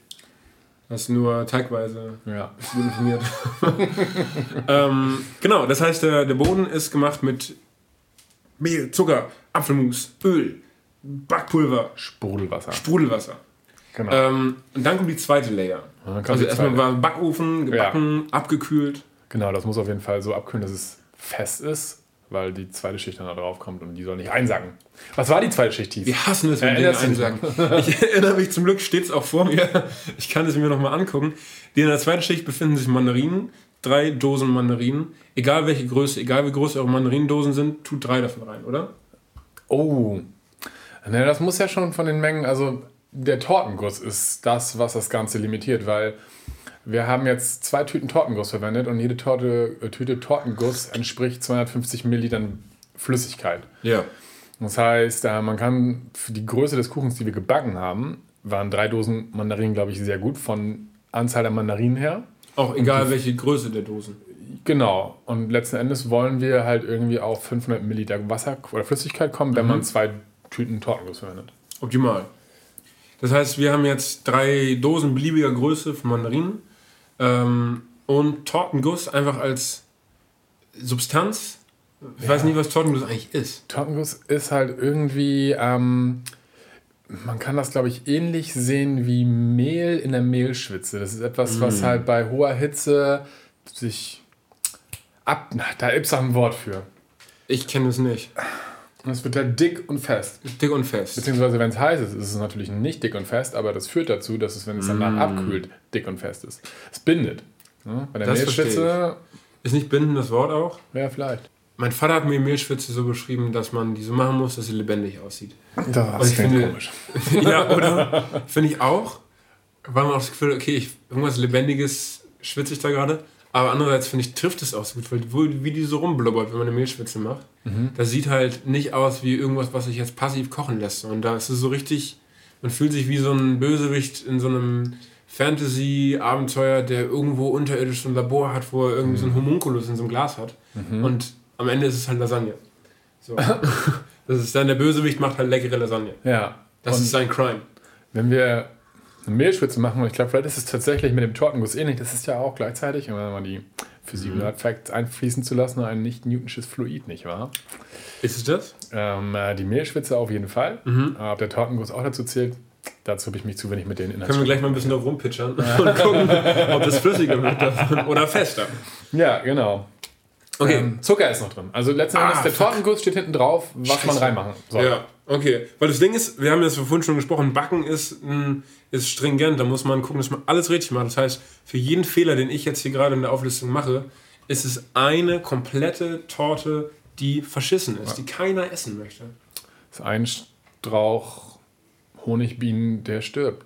Das ist nur teigweise Ja. informiert. ähm, genau, das heißt, der, der Boden ist gemacht mit Mehl, Zucker, Apfelmus, Öl, Backpulver, Sprudelwasser. Sprudelwasser. Genau. Ähm, und dann kommt die zweite Layer. kommt Also erstmal war Backofen, gebacken, abgekühlt. Genau, das muss auf jeden Fall so abkühlen, dass es fest ist, weil die zweite Schicht dann da drauf kommt und die soll nicht einsacken. Was war die zweite Schicht, Thies? Wir hassen es, wenn Dinge dich? einsagen. Ich erinnere mich, zum Glück steht es auch vor mir. Ich kann es mir nochmal angucken. Die in der zweiten Schicht befinden sich Mandarinen. Drei Dosen Mandarinen. Egal welche Größe, egal wie groß eure Mandarinendosen sind, tut drei davon rein, oder? Oh. Ne, das muss ja schon von den Mengen, also der Tortenguss ist das, was das Ganze limitiert, weil wir haben jetzt zwei Tüten Tortenguss verwendet und jede Torte, äh, Tüte Tortenguss entspricht 250 Millilitern Flüssigkeit. Ja. Das heißt, äh, man kann für die Größe des Kuchens, die wir gebacken haben, waren drei Dosen Mandarinen, glaube ich, sehr gut von Anzahl der Mandarinen her. Auch egal welche Größe der Dosen. Genau. Und letzten Endes wollen wir halt irgendwie auf 500 Milliliter Wasser oder Flüssigkeit kommen, wenn man zwei Tüten Tortenguss verwendet. Optimal. Das heißt, wir haben jetzt drei Dosen beliebiger Größe von Mandarinen ähm, und Tortenguss einfach als Substanz. Ich weiß nicht, was Tortenguss eigentlich ist. Tortenguss ist halt irgendwie, ähm, man kann das glaube ich ähnlich sehen wie Mehl in der Mehlschwitze. Das ist etwas, was halt bei hoher Hitze sich ab. Na, da gibt es auch ein Wort für. Ich kenne es nicht. Und es wird halt dick und fest. Dick und fest. Beziehungsweise, wenn es heiß ist, ist es natürlich nicht dick und fest, aber das führt dazu, dass es, wenn es danach abkühlt, dick und fest ist. Es bindet. Ne? Bei der Das Mehlschwitze, Ist nicht binden das Wort auch? ja, vielleicht. Mein Vater hat mir Mehlschwitze so beschrieben, dass man die so machen muss, dass sie lebendig aussieht. Das ich finde- ja, oder? Finde ich auch. Weil man auch das Gefühl okay, ich, irgendwas Lebendiges schwitze ich da gerade. Aber andererseits finde ich, trifft es auch so gut, weil wo, wie die so rumblubbert, wenn man eine Mehlschwitze macht. Das sieht halt nicht aus wie irgendwas, was sich jetzt passiv kochen lässt. Und da ist es so richtig, man fühlt sich wie so ein Bösewicht in so einem Fantasy-Abenteuer, der irgendwo unterirdisch so ein Labor hat, wo er irgendwie so einen Homunculus in so einem Glas hat. Und am Ende ist es halt Lasagne. So. das ist dann der Bösewicht macht halt leckere Lasagne. Ja. Das und ist sein Crime. wenn wir eine Mehlschwitze machen, und ich glaube, vielleicht ist es tatsächlich mit dem Tortenguss ähnlich, das ist ja auch gleichzeitig, um mal die Physik Nerd Facts einfließen zu lassen, ein nicht-newtonsches Fluid, nicht wahr? Ist es das? Ähm, äh, die Mehlschwitze auf jeden Fall. Mhm. Äh, Ob der Tortenguss auch dazu zählt, dazu habe ich mich zu wenig mit den Können wir gleich mal ein bisschen drauf rumpitchern und gucken, ob das flüssiger wird davon oder fester. Ja, genau. Okay. Ähm, Zucker ist noch drin. Also letzten Endes, Ah, der. Tortenguss steht hinten drauf, was man Scheiße. reinmachen soll. Ja, okay. Weil das Ding ist, wir haben das vorhin schon gesprochen, Backen ist, mm, ist stringent. Da muss man gucken, dass man alles richtig macht. Das heißt, für jeden Fehler, den ich jetzt hier gerade in der Auflistung mache, ist es eine komplette Torte, die verschissen ist, die keiner essen möchte. Das ist ein Strauch Honigbienen, der stirbt.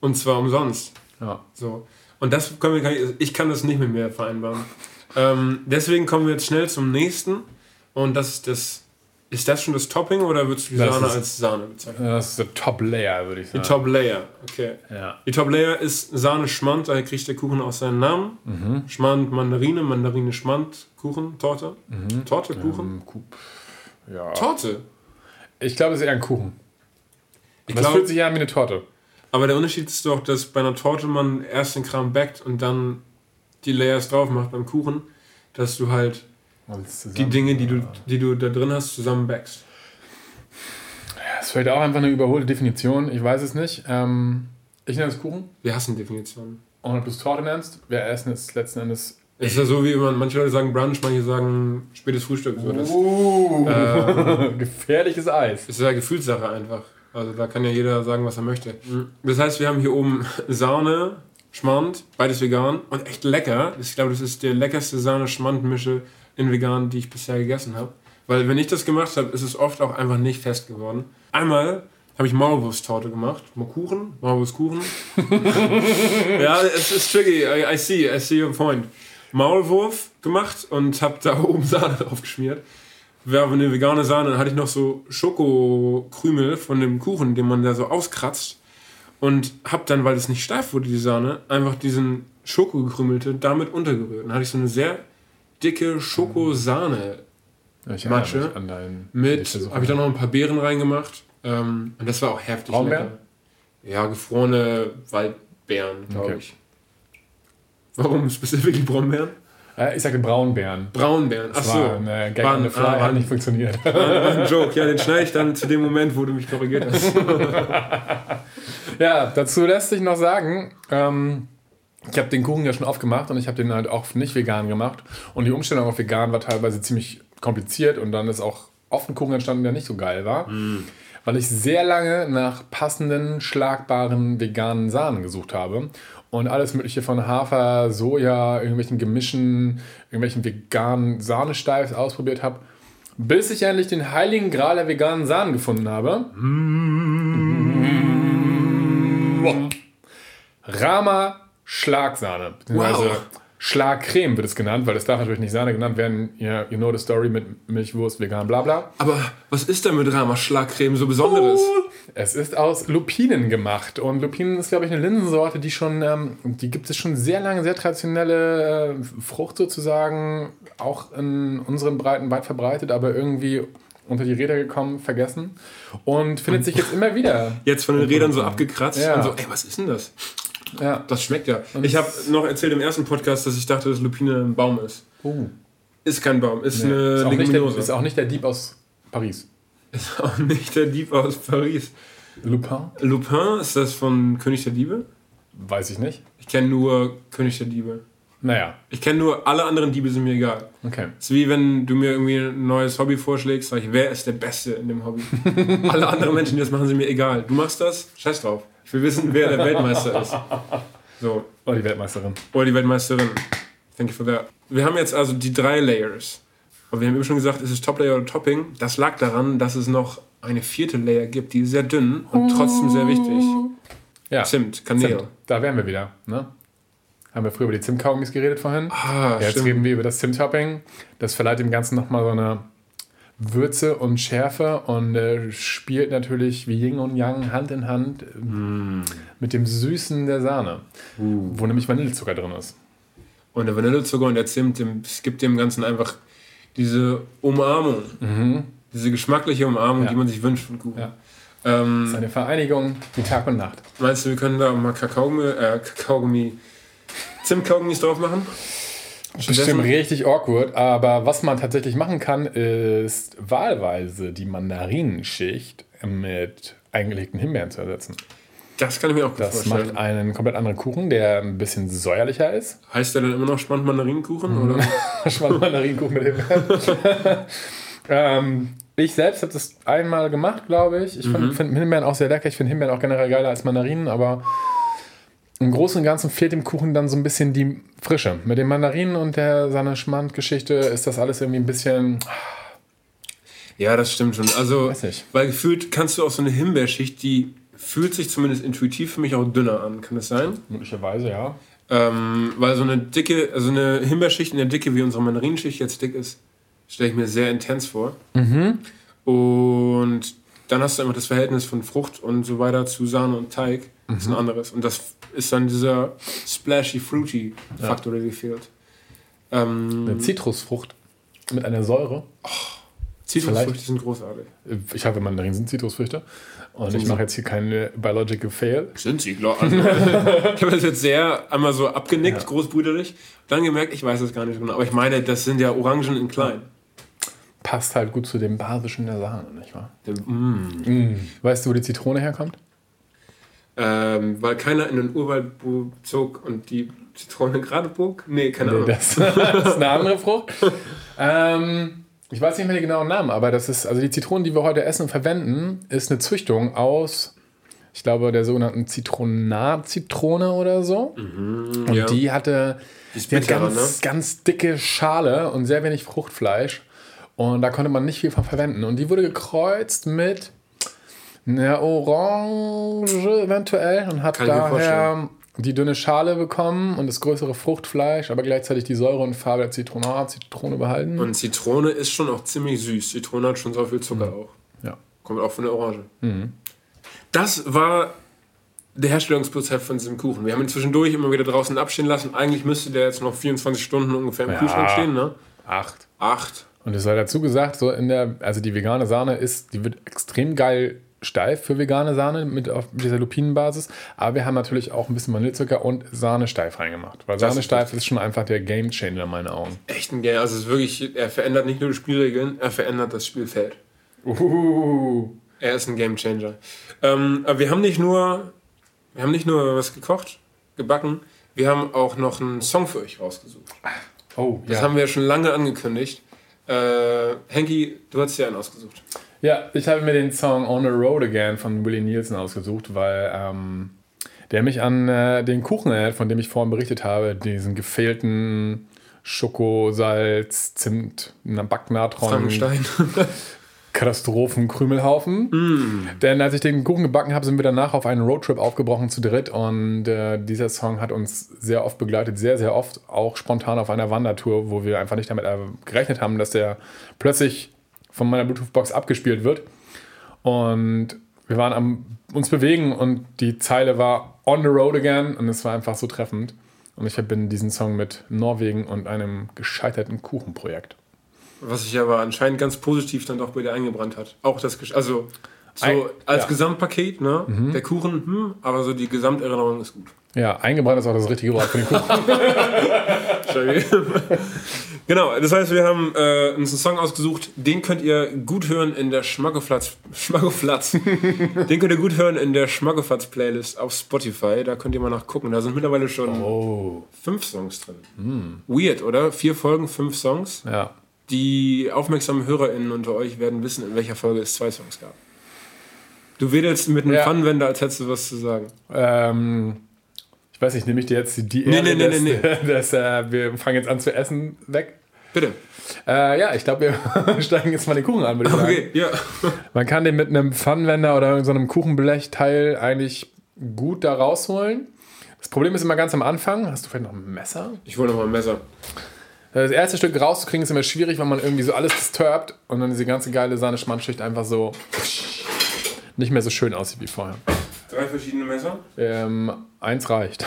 Und zwar umsonst. Ja. So. Und das können wir ich kann das nicht mit mir vereinbaren. Ähm, deswegen kommen wir jetzt schnell zum nächsten. Und das ist das. Ist das schon das Topping oder würdest du die Das Sahne als Sahne bezeichnen? Das ist der Top Layer, würde ich Die sagen. Top Layer, okay. Ja. Die Top Layer ist Sahne Schmand, daher kriegt der Kuchen auch seinen Namen. Schmand, Mandarine, Mandarine, Schmand, Kuchen, Torte. Torte, Kuchen? Ähm, ja. Torte. Ich glaube, es ist eher ein Kuchen. Ich Das glaub, fühlt sich ja an wie eine Torte. aber der Unterschied ist doch, dass bei einer Torte man erst den Kram backt und dann die Layers drauf macht beim Kuchen, dass du halt die Dinge, die du, die du da drin hast, zusammen backst. Das ist vielleicht auch einfach eine überholte Definition. Ich weiß es nicht. Ähm, ich nenne es Kuchen. Wir hassen Definitionen. Und ob du es Torte nennst, wir essen es letzten Endes. Es ist ja so, wie man, manche Leute sagen Brunch, manche sagen spätes Frühstück. So, das Uh, gefährliches Eis. ist ja Gefühlssache einfach. Also da kann ja jeder sagen, was er möchte. Das heißt, wir haben hier oben Sahne, Schmand, beides vegan und echt lecker. Ich glaube, das ist der leckerste Sahne-Schmand-Mische in vegan, die ich bisher gegessen habe. Weil wenn ich das gemacht habe, ist es oft auch einfach nicht fest geworden. Einmal habe ich Maulwurfstorte gemacht. Mal Kuchen, Maulwurfskuchen. ja, es ist tricky. I, I see, I see your point. Maulwurf gemacht und habe da oben Sahne drauf geschmiert. Wäre aber eine vegane Sahne. Dann hatte ich noch so Schokokrümel von dem Kuchen, den man da so auskratzt. Und habe dann, weil es nicht steif wurde, die Sahne, einfach diesen Schokogekrümelte damit untergerührt. Dann hatte ich so eine sehr dicke Schokosahne Ich erinnere Matsche mich an deinen mit, habe ich da noch ein paar Beeren reingemacht. Ähm, und das war auch heftig Braunbeeren? lecker. Ja, gefrorene Waldbeeren, glaube Okay. ich. Warum spezifisch Braunbeeren? Äh, ich sagte Braunbären. Braunbeeren, Das achso. war ein äh, Gag War fly, ah, hat nicht funktioniert. war ein Joke, ja, den schneide ich dann zu dem Moment, wo du mich korrigiert hast. Ja, dazu lässt sich noch sagen, ähm, ich habe den Kuchen ja schon aufgemacht und ich habe den halt auch nicht vegan gemacht. Und die Umstellung auf vegan war teilweise ziemlich kompliziert und dann ist auch oft ein Kuchen entstanden, der nicht so geil war. Weil ich sehr lange nach passenden, schlagbaren veganen Sahnen gesucht habe. Und alles mögliche von Hafer, Soja, irgendwelchen Gemischen, irgendwelchen veganen Sahnesteifs ausprobiert habe. Bis ich endlich den heiligen Gral der veganen Sahnen gefunden habe. Rama Schlagsahne. Beziehungsweise Wow. Schlagcreme wird es genannt, weil es darf natürlich nicht Sahne genannt werden. Ja, you know the story mit Milchwurst, vegan, bla bla. Aber was ist denn mit Rama Schlagcreme so Besonderes? Es ist aus Lupinen gemacht. Und Lupinen ist, glaube ich, eine Linsensorte, die schon, ähm, die gibt es schon sehr lange, sehr traditionelle äh, Frucht sozusagen, auch in unseren Breiten weit verbreitet, aber irgendwie unter die Räder gekommen, vergessen. Und findet sich jetzt immer wieder. Jetzt von den Rädern so abgekratzt Ja. und so, ey, was ist denn das? Ja. Das schmeckt ja. Ich habe noch erzählt im ersten Podcast, dass ich dachte, dass Lupine ein Baum ist. Oh. Ist kein Baum, ist Ist eine auch, nicht der, Leguminose. ist auch nicht der Dieb aus Paris. Ist auch nicht der Dieb aus Paris. Lupin? Lupin, ist das von König der Diebe? Weiß ich nicht. Ich kenne nur König der Diebe. Naja, Ich kenne nur, alle anderen Diebe sind mir egal. okay. Es ist wie wenn du mir irgendwie ein neues Hobby vorschlägst, sag ich, wer ist der Beste in dem Hobby? alle anderen Menschen, die das machen, sind mir egal. Du machst das, scheiß drauf. Ich will wissen, wer der Weltmeister ist. So, Oh, die Weltmeisterin. oder die Weltmeisterin. Thank you for that. Wir haben jetzt also die drei Layers. Aber wir haben eben schon gesagt, ist es Top Layer oder Topping? Das lag daran, dass es noch eine vierte Layer gibt, die ist sehr dünn und trotzdem sehr wichtig. Ja. Zimt, Kanäle. Zimt. Da wären wir wieder. Ne? Haben wir früher über die Zimtkaugummis geredet vorhin? Ah, Jetzt stimmt. reden wir über das Zimttopping. Das verleiht dem Ganzen nochmal so eine Würze und Schärfe und äh, spielt natürlich wie Yin und Yang Hand in Hand Mm. mit dem Süßen der Sahne, Uh. wo nämlich Vanillezucker drin ist. Und der Vanillezucker und der Zimt, es gibt dem Ganzen einfach diese Umarmung. Diese geschmackliche Umarmung, Mhm. Ja. die man sich wünscht von Kuchen. Ja. Das Ähm, ist eine Vereinigung wie Tag und Nacht. meinst du, wir können da mal Kakaogummi, äh, Kakaogummi, Zimtkaugummis drauf machen? Bestimmt richtig awkward, aber was man tatsächlich machen kann, ist wahlweise die Mandarinenschicht mit eingelegten Himbeeren zu ersetzen. Das kann ich mir auch gut Das vorstellen. macht einen komplett anderen Kuchen, der ein bisschen säuerlicher ist. Heißt der dann immer noch spannend Mandarinenkuchen? Mhm. Oder? Schwanz Mandarinenkuchen mit Himbeeren. ähm, ich selbst habe das einmal gemacht, glaube ich. Ich Mhm. finde Himbeeren auch sehr lecker. Ich finde Himbeeren auch generell geiler als Mandarinen, aber im Großen und Ganzen fehlt dem Kuchen dann so ein bisschen die Frische. Mit den Mandarinen und der seiner Schmand-Geschichte ist das alles irgendwie ein bisschen. Ja, das stimmt schon. Also, weil gefühlt kannst du auch so eine Himbeerschicht, die fühlt sich zumindest intuitiv für mich auch dünner an. Kann das sein? Möglicherweise, ja. Ähm, weil so eine dicke, also eine Himbeerschicht in der Dicke, wie unsere Mandarinenschicht jetzt dick ist, stelle ich mir sehr intens vor. Und dann hast du einfach das Verhältnis von Frucht und so weiter zu Sahne und Teig. Das ist ein anderes. Und das ist dann dieser splashy, fruity Faktor, der dir fehlt. Ähm, Eine Zitrusfrucht mit einer Säure. Zitrusfrüchte vielleicht- sind großartig. Ich habe Mandarinen sind Zitrusfrüchte. Und ich sie? mache jetzt hier keinen Biological Fail. Sind sie, glaube ich. ich habe das jetzt sehr einmal so abgenickt, großbrüderlich. Dann gemerkt, ich weiß das gar nicht genau. Aber ich meine, das sind ja Orangen in klein. Passt halt gut zu dem Basischen der Sahne, nicht wahr? Mm. Weißt du, wo die Zitrone herkommt? Ähm, weil keiner in den Urwald zog und die Zitrone gerade bog? Nee, keine Nee, Ahnung. das, das ist eine andere Frucht. ähm, ich weiß nicht mehr den genauen Namen, aber das ist, also die Zitronen, die wir heute essen und verwenden, ist eine Züchtung aus, ich glaube, der sogenannten Zitronat-Zitrone oder so. und ja. die hatte, Die die hat ganz, ganz dicke Schale und sehr wenig Fruchtfleisch. Und da konnte man nicht viel von verwenden. Und die wurde gekreuzt mit Ja, Orange eventuell und hat Kann daher die dünne Schale bekommen und das größere Fruchtfleisch, aber gleichzeitig die Säure und Farbe der Zitrone, Zitrone behalten. Und Zitrone ist schon auch ziemlich süß. Zitrone hat schon so viel Zucker auch. ja. Kommt auch von der Orange. Das war der Herstellungsprozess von diesem Kuchen. Wir haben ihn zwischendurch immer wieder draußen abstehen lassen. Eigentlich müsste der jetzt noch 24 Stunden ungefähr im Ja. Kühlschrank stehen, ne? Acht. Acht. Und es sei dazu gesagt, so in der, also die vegane Sahne ist, die wird extrem geil steif für vegane Sahne mit auf dieser Lupinenbasis. Aber wir haben natürlich auch ein bisschen Vanillezucker und Sahne steif reingemacht. Weil Sahne ist steif ist schon einfach der Game Changer in meinen Augen. Echt ein Game. Also es ist wirklich, er verändert nicht nur die Spielregeln, er verändert das Spielfeld. Uh. Er ist ein Gamechanger. Ähm, aber wir haben nicht nur, wir haben nicht nur was gekocht, gebacken, wir haben auch noch einen Song für euch rausgesucht. Oh, Das ja. haben wir schon lange angekündigt. Äh, Henki, du hast dir einen ausgesucht. Ja, ich habe mir den Song On the Road Again von Willie Nielsen ausgesucht, weil ähm, der mich an äh, den Kuchen erinnert, von dem ich vorhin berichtet habe, diesen gefehlten Schoko, Salz, Zimt, Backnatron, Frankenstein. Katastrophen, Krümelhaufen. Denn als ich den Kuchen gebacken habe, sind wir danach auf einen Roadtrip aufgebrochen zu dritt und äh, dieser Song hat uns sehr oft begleitet, sehr, sehr oft, auch spontan auf einer Wandertour, wo wir einfach nicht damit äh, gerechnet haben, dass der plötzlich von meiner Bluetooth-Box abgespielt wird. Und wir waren am uns bewegen und die Zeile war On the Road Again und es war einfach so treffend. Und ich verbinde diesen Song mit Norwegen und einem gescheiterten Kuchenprojekt. Was sich aber anscheinend ganz positiv dann doch bei dir eingebrannt hat. Auch das, Gesch- also so Ein- als ja. Mhm. Gesamtpaket, ne? Der Kuchen, hm, aber so die Gesamterinnerung ist gut. Ja, eingebrannt ist auch das richtige Wort für den Kuchen. genau, das heißt, wir haben äh, uns einen Song ausgesucht, den könnt ihr gut hören in der Schmackoflatz. Schmackoflatz. den könnt ihr gut hören in der Schmackoflatz-Playlist auf Spotify. Da könnt ihr mal nachgucken. Da sind mittlerweile schon Oh. fünf Songs drin. Weird, oder? Vier Folgen, fünf Songs. Ja. Die aufmerksamen HörerInnen unter euch werden wissen, in welcher Folge es zwei Songs gab. Du wedelst mit einem Ja. Pfannenwender, als hättest du was zu sagen. Ähm, ich weiß nicht, nehme ich dir jetzt die, Ehre, nee, nee, nee, dass äh, wir fangen jetzt an zu essen weg? Bitte. Äh, ja, ich glaube, wir steigen jetzt mal den Kuchen an, würde ich sagen. Okay, ja. Man kann den mit einem Pfannenwender oder so einem Kuchenblechteil eigentlich gut da rausholen. Das Problem ist immer ganz am Anfang. Hast du vielleicht noch ein Messer? Ich hole noch mal ein Messer. Das erste Stück rauszukriegen ist immer schwierig, weil man irgendwie so alles disturbt und dann diese ganze geile Sahne-Schmandschicht einfach so nicht mehr so schön aussieht wie vorher. Drei verschiedene Messer. Ähm, eins reicht.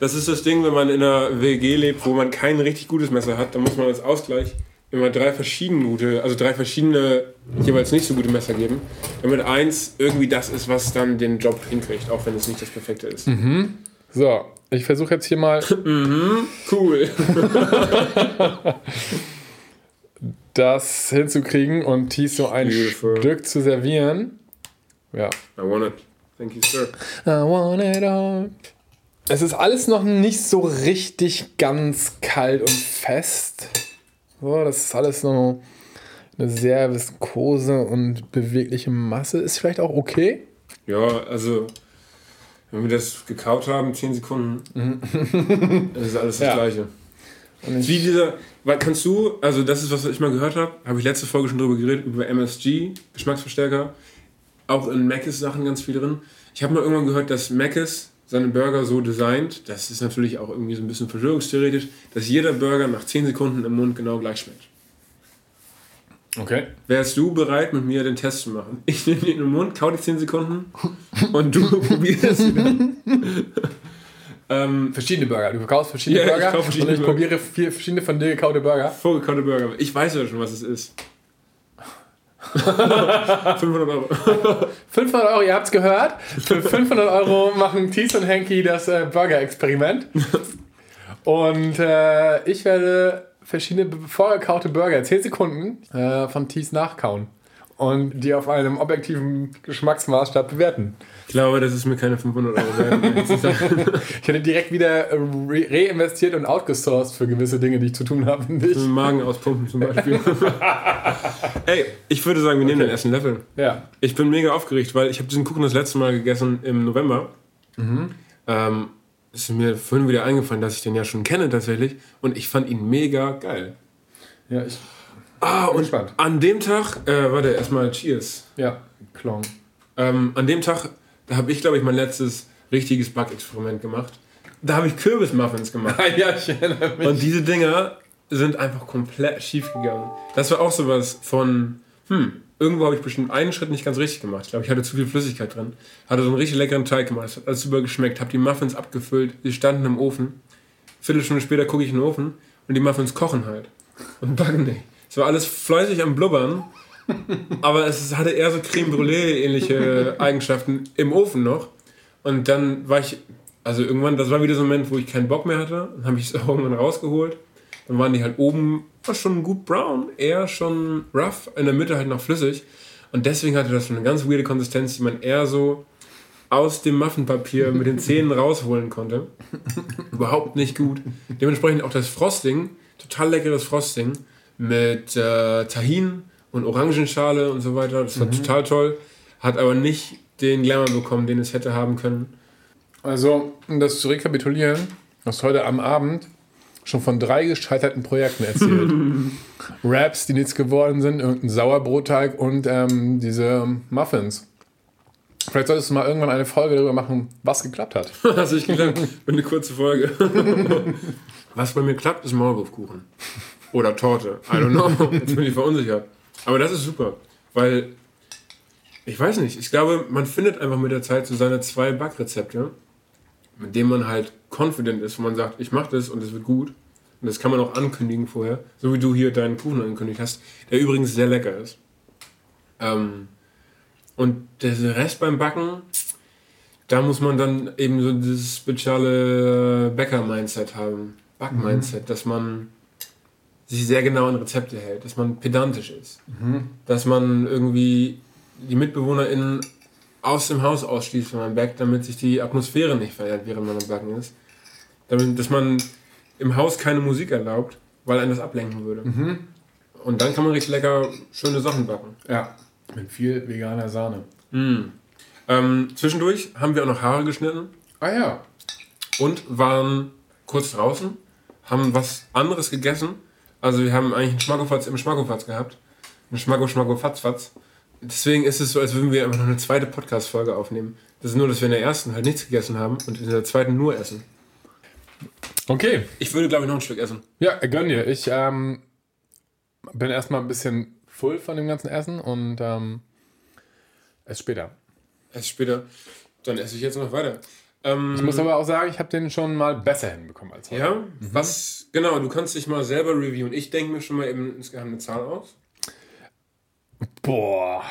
Das ist das Ding, wenn man in einer WG lebt, wo man kein richtig gutes Messer hat, dann muss man als Ausgleich immer drei verschiedene gute, also drei verschiedene jeweils nicht so gute Messer geben, damit eins irgendwie das ist, was dann den Job hinkriegt, auch wenn es nicht das perfekte ist. So, ich versuche jetzt hier mal Cool. das hinzukriegen und Thies so ein Beautiful. Stück zu servieren. Ja. I want it. Thank you, sir. I want it all. Es ist alles noch nicht so richtig ganz kalt und fest. So, das ist alles so eine sehr viskose und bewegliche Masse. Ist vielleicht auch okay. Ja, also, wenn wir das gekaut haben, 10 Sekunden, das ist alles das Ja. Gleiche. Wie dieser, weil kannst du, also das ist, was ich mal gehört habe, habe ich letzte Folge schon drüber geredet, über MSG, Geschmacksverstärker. Auch in Mc's Sachen ganz viel drin. Ich habe mal irgendwann gehört, dass Mc's seine Burger so designt, das ist natürlich auch irgendwie so ein bisschen verschwörungstheoretisch, dass jeder Burger nach 10 Sekunden im Mund genau gleich schmeckt. Okay. Wärst du bereit, mit mir den Test zu machen? Ich nehme den in den Mund, kau die 10 Sekunden und du probierst ihn dann. ähm, Verschiedene Burger. Du verkaufst verschiedene ich Burger kauf verschiedene und ich Burger. probiere vier verschiedene von dir gekaute Burger. vorgekaute Burger. Ich weiß ja schon, was es ist. 500 Euro. 500 Euro, ihr habt's gehört. Für 500 Euro machen Thies und Henky das äh, Burger-Experiment. Und äh, ich werde verschiedene vorgekaute Burger, 10 Sekunden, äh, von Thies nachkauen. Und die auf einem objektiven Geschmacksmaßstab bewerten. Ich glaube, das ist mir keine 500 Euro wert. Ich hätte direkt wieder äh, re reinvestiert und outgesourced für gewisse Dinge, die ich zu tun habe. Nicht? Den Magen auspumpen zum Beispiel. Ey, ich würde sagen, wir nehmen den ersten Löffel. Ja. Ich bin mega aufgeregt, weil ich habe diesen Kuchen das letzte Mal gegessen im November. Ähm, ist mir vorhin wieder eingefallen, dass ich den ja schon kenne tatsächlich. Und ich fand ihn mega geil. ja ich, Ah, Bin und gespannt. an dem Tag, äh, warte, erstmal Cheers. Ja, Klong. Ähm, an dem Tag, da habe ich, glaube ich, mein letztes richtiges Backexperiment gemacht. Da habe ich Kürbismuffins gemacht. ja, ich erinnere mich. Und diese Dinger sind einfach komplett schief gegangen. Das war auch sowas von, hm, irgendwo habe ich bestimmt einen Schritt nicht ganz richtig gemacht. Ich glaube, ich hatte zu viel Flüssigkeit drin. Hatte so einen richtig leckeren Teig gemacht. Es hat alles super geschmeckt. Habe die Muffins abgefüllt. Die standen im Ofen. Viertelstunde später gucke ich in den Ofen und die Muffins kochen halt. Und backen nicht. Es war alles fleißig am Blubbern. Aber es hatte eher so Creme Brûlée-ähnliche Eigenschaften im Ofen noch. Und dann war ich, also irgendwann, das war wieder so ein Moment, wo ich keinen Bock mehr hatte. Dann habe ich es irgendwann rausgeholt. Dann waren die halt oben schon gut brown, eher schon rough, in der Mitte halt noch flüssig. Und deswegen hatte das so eine ganz weirde Konsistenz, die man eher so aus dem Muffinpapier mit den Zähnen rausholen konnte. Überhaupt nicht gut. Dementsprechend auch das Frosting, total leckeres Frosting mit äh, Tahin und Orangenschale und so weiter. Das war total toll. Hat aber nicht den Glamour bekommen, den es hätte haben können. Also, um das zu rekapitulieren, hast heute am Abend schon von drei gescheiterten Projekten erzählt. Raps, die nichts geworden sind, irgendein Sauerbrotteig und ähm, diese Muffins. Vielleicht solltest du mal irgendwann eine Folge darüber machen, was geklappt hat. Also ich gedacht, eine kurze Folge. Was bei mir klappt, ist Maulwurfkuchen. Oder Torte. I don't know. Jetzt bin ich verunsichert. Aber das ist super. Weil, ich weiß nicht, ich glaube, man findet einfach mit der Zeit so seine zwei Backrezepte, mit denen man halt confident ist, wo man sagt, ich mache das und es wird gut. Und das kann man auch ankündigen vorher. So wie du hier deinen Kuchen angekündigt hast, der übrigens sehr lecker ist. Ähm, und der Rest beim Backen, da muss man dann eben so dieses spezielle Bäcker-Mindset haben. Back-Mindset, dass man sich sehr genau an Rezepte hält, dass man pedantisch ist. Dass man irgendwie die MitbewohnerInnen aus dem Haus ausschließt, wenn man backt, damit sich die Atmosphäre nicht verändert, während man am Backen ist. Damit, dass man im Haus keine Musik erlaubt, weil einen das ablenken würde. Und dann kann man richtig lecker schöne Sachen backen. Ja. Mit viel veganer Sahne. Ähm, zwischendurch haben wir auch noch Haare geschnitten Ah ja. und waren kurz draußen, haben was anderes gegessen. Also wir haben eigentlich einen Schmackofatz im Schmackofatz gehabt. Einen Schmacko Schmacko Fatz Fatz. Deswegen ist es so, als würden wir einfach noch eine zweite Podcast-Folge aufnehmen. Das ist nur, dass wir in der ersten halt nichts gegessen haben und in der zweiten nur essen. Okay. Ich würde, glaube ich, noch ein Stück essen. Ja, gönn dir. Ich ähm, bin erstmal ein bisschen full von dem ganzen Essen und ähm, esse später. Ess später. Dann esse ich jetzt noch weiter. Ähm, Ich muss aber auch sagen, ich habe den schon mal besser hinbekommen als heute. ja, was, genau, du kannst dich mal selber reviewen. Ich denke mir schon mal eben insgeheim eine Zahl aus. Boah.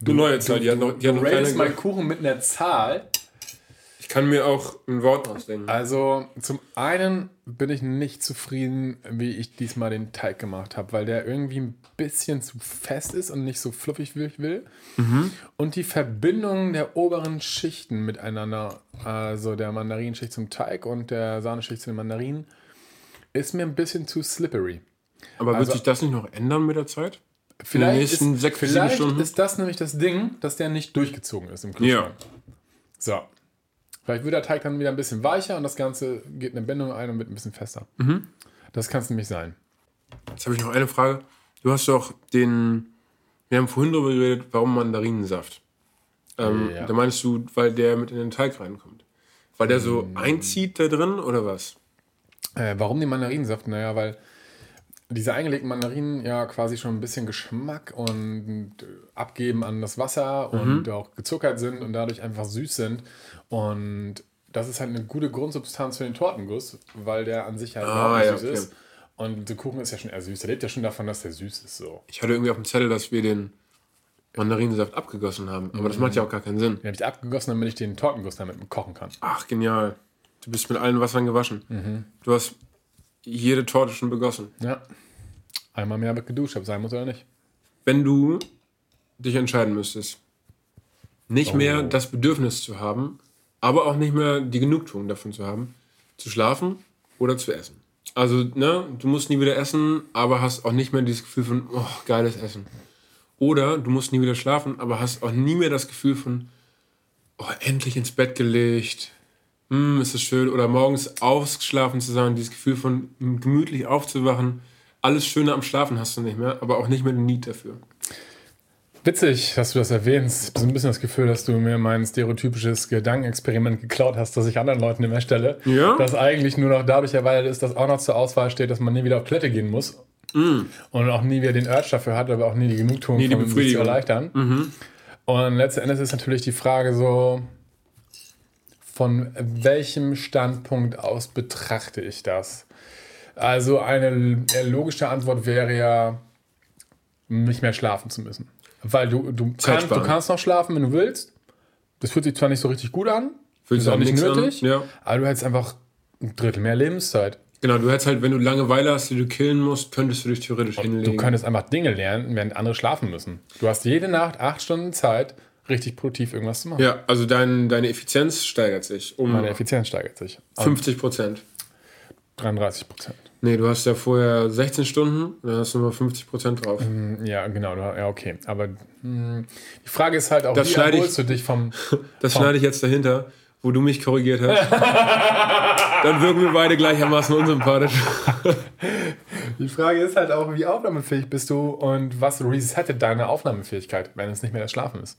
Du neue Zahl, die hat noch, die hat Du noch keine. meinen Kuchen mit einer Zahl. Ich kann mir auch ein Wort ausdenken. Also zum einen bin ich nicht zufrieden, wie ich diesmal den Teig gemacht habe, weil der irgendwie ein bisschen zu fest ist und nicht so fluffig, wie ich will. Und die Verbindung der oberen Schichten miteinander, also der Mandarinenschicht zum Teig und der Sahneschicht zu den Mandarinen, ist mir ein bisschen zu slippery. Aber wird also- sich das nicht noch ändern mit der Zeit? Vielleicht, nächsten ist, sechs vielleicht Stunden? ist das nämlich das Ding, dass der nicht durchgezogen ist im Kühlschrank. So. Vielleicht wird der Teig dann wieder ein bisschen weicher und das Ganze geht eine Bindung ein und wird ein bisschen fester. Mhm. Das kann es nämlich sein. Jetzt habe ich noch eine Frage. Du hast doch den. Wir haben vorhin darüber geredet, warum Mandarinensaft. Ähm, Ja. Da meinst du, weil der mit in den Teig reinkommt. Weil der so einzieht da drin oder was? Äh, warum die Mandarinensaft? Naja, weil diese eingelegten Mandarinen ja quasi schon ein bisschen Geschmack und äh, abgeben an das Wasser Mhm. und auch gezuckert sind und dadurch einfach süß sind. Und das ist halt eine gute Grundsubstanz für den Tortenguss, weil der an sich halt Ah, ja, süß okay. ist. Und der Kuchen ist ja schon eher süß. Der lebt ja schon davon, dass der süß ist. So. Ich hatte irgendwie auf dem Zettel, dass wir den Mandarinensaft abgegossen haben. Aber das macht ja auch gar keinen Sinn. Den habe ich abgegossen, damit ich den Tortenguss damit kochen kann. Ach, genial. Du bist mit allen Wassern gewaschen. Du hast jede Torte schon begossen. Ja. Einmal mehr geduscht, ob sein muss oder nicht. wenn du dich entscheiden müsstest, nicht mehr das Bedürfnis zu haben, aber auch nicht mehr die Genugtuung davon zu haben, zu schlafen oder zu essen. Also, ne, du musst nie wieder essen, aber hast auch nicht mehr dieses Gefühl von, oh, geiles Essen. Oder du musst nie wieder schlafen, aber hast auch nie mehr das Gefühl von, oh, endlich ins Bett gelegt, hm, ist es schön. Oder morgens ausgeschlafen zu sein, dieses Gefühl von gemütlich aufzuwachen, alles Schöne am Schlafen hast du nicht mehr, aber auch nicht mehr den Need dafür. Witzig, dass du das erwähnst. Ich habe so ein bisschen das Gefühl, dass du mir mein stereotypisches Gedankenexperiment geklaut hast, das ich anderen Leuten immer stelle. Ja? Das eigentlich nur noch dadurch erweitert ist, dass auch noch zur Auswahl steht, dass man nie wieder auf Toilette gehen muss. Und auch nie wieder den Urge dafür hat, aber auch nie die Genugtuung, Mm. Nie die von sich zu Befriedigung. Mhm. erleichtern. Und letzten Endes ist natürlich die Frage so, von welchem Standpunkt aus betrachte ich das? Also eine logische Antwort wäre ja, nicht mehr schlafen zu müssen. Weil du, du, kannst, du kannst noch schlafen, wenn du willst. Das fühlt sich zwar nicht so richtig gut an, Fühlt ist auch nicht nix an, nötig, ja. aber du hättest einfach ein Drittel mehr Lebenszeit. Genau, du hättest halt, wenn du Langeweile hast, die du killen musst, könntest du dich theoretisch hinlegen. Du könntest einfach Dinge lernen, während andere schlafen müssen. Du hast jede Nacht acht Stunden Zeit, richtig produktiv irgendwas zu machen. ja, also dein, deine Effizienz steigert sich um Meine Effizienz steigert sich. Um 50 Prozent. 33 Prozent. Nee, du hast ja vorher 16 Stunden, dann hast du nur 50 Prozent drauf. Ja, genau. Ja, okay. Aber mh, die Frage ist halt auch, Das wie schneide ich- erholst du dich vom... Das schneide ich jetzt dahinter, wo du mich korrigiert hast. dann wirken wir beide gleichermaßen unsympathisch. Die Frage ist halt auch, wie aufnahmefähig bist du und was resettet deine Aufnahmefähigkeit, wenn es nicht mehr das Schlafen ist.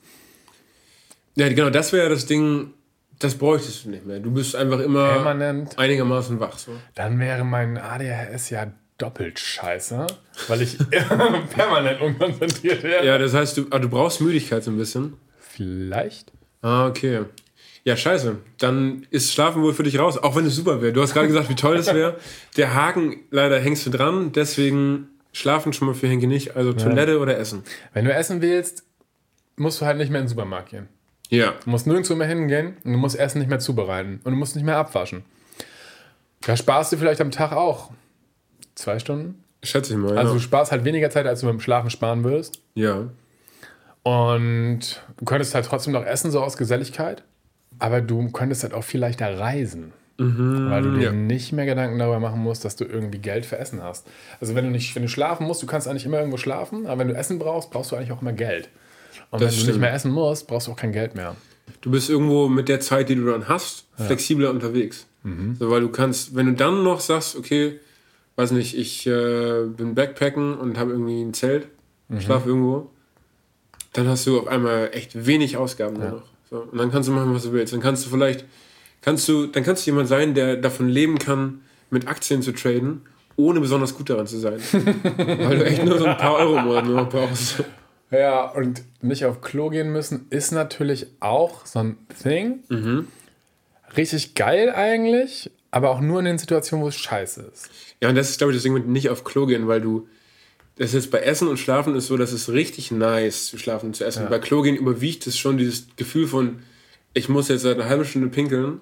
Ja, genau, das wäre das Ding, das bräuchtest du nicht mehr. Du bist einfach immer Permanent. einigermaßen wach. So. Dann wäre mein ADHS ja doppelt scheiße, weil ich permanent unkonzentriert wäre. Ja, das heißt, du, ah, du brauchst Müdigkeit so ein bisschen. Vielleicht. Ah, okay. Ja, scheiße. Dann ist Schlafen wohl für dich raus, auch wenn es super wäre. Du hast gerade gesagt, wie toll das wäre. Der Haken, leider hängst du dran, deswegen schlafen schon mal für Henke nicht. Also Toilette oder Essen. Wenn du essen willst, musst du halt nicht mehr in den Supermarkt gehen. Ja. Du musst nirgendwo mehr hingehen und du musst Essen nicht mehr zubereiten und du musst nicht mehr abwaschen. Da sparst du vielleicht am Tag auch zwei Stunden. Schätze ich mal. Also du ja. sparst halt weniger Zeit, als du beim Schlafen sparen würdest. ja. Und du könntest halt trotzdem noch essen, so aus Geselligkeit. Aber du könntest halt auch viel leichter reisen. weil du dir ja. nicht mehr Gedanken darüber machen musst, dass du irgendwie Geld für Essen hast. Also wenn du nicht, wenn du schlafen musst, du kannst eigentlich immer irgendwo schlafen, aber wenn du Essen brauchst, brauchst du eigentlich auch immer Geld. Und Das wenn du stimmt. nicht mehr essen musst, brauchst du auch kein Geld mehr. Du bist irgendwo mit der Zeit, die du dann hast, flexibler unterwegs. Mhm. So, weil du kannst, wenn du dann noch sagst, okay, weiß nicht, ich äh, bin Backpacken und habe irgendwie ein Zelt, Mhm. schlafe irgendwo, dann hast du auf einmal echt wenig Ausgaben nur noch. So, und dann kannst du machen, was du willst. Dann kannst du vielleicht, kannst du, dann kannst du jemand sein, der davon leben kann, mit Aktien zu traden, ohne besonders gut daran zu sein. weil du echt nur so ein paar Euro im Monat nur brauchst. Ja, und nicht auf Klo gehen müssen ist natürlich auch so ein Thing. Richtig geil eigentlich, aber auch nur in den Situationen, wo es scheiße ist. Ja, und das ist, glaube ich, das Ding mit nicht auf Klo gehen, weil du. Das ist bei Essen und Schlafen ist so, dass es richtig nice zu schlafen und zu essen. Bei Klo gehen überwiegt es schon dieses Gefühl von, ich muss jetzt seit einer halben Stunde pinkeln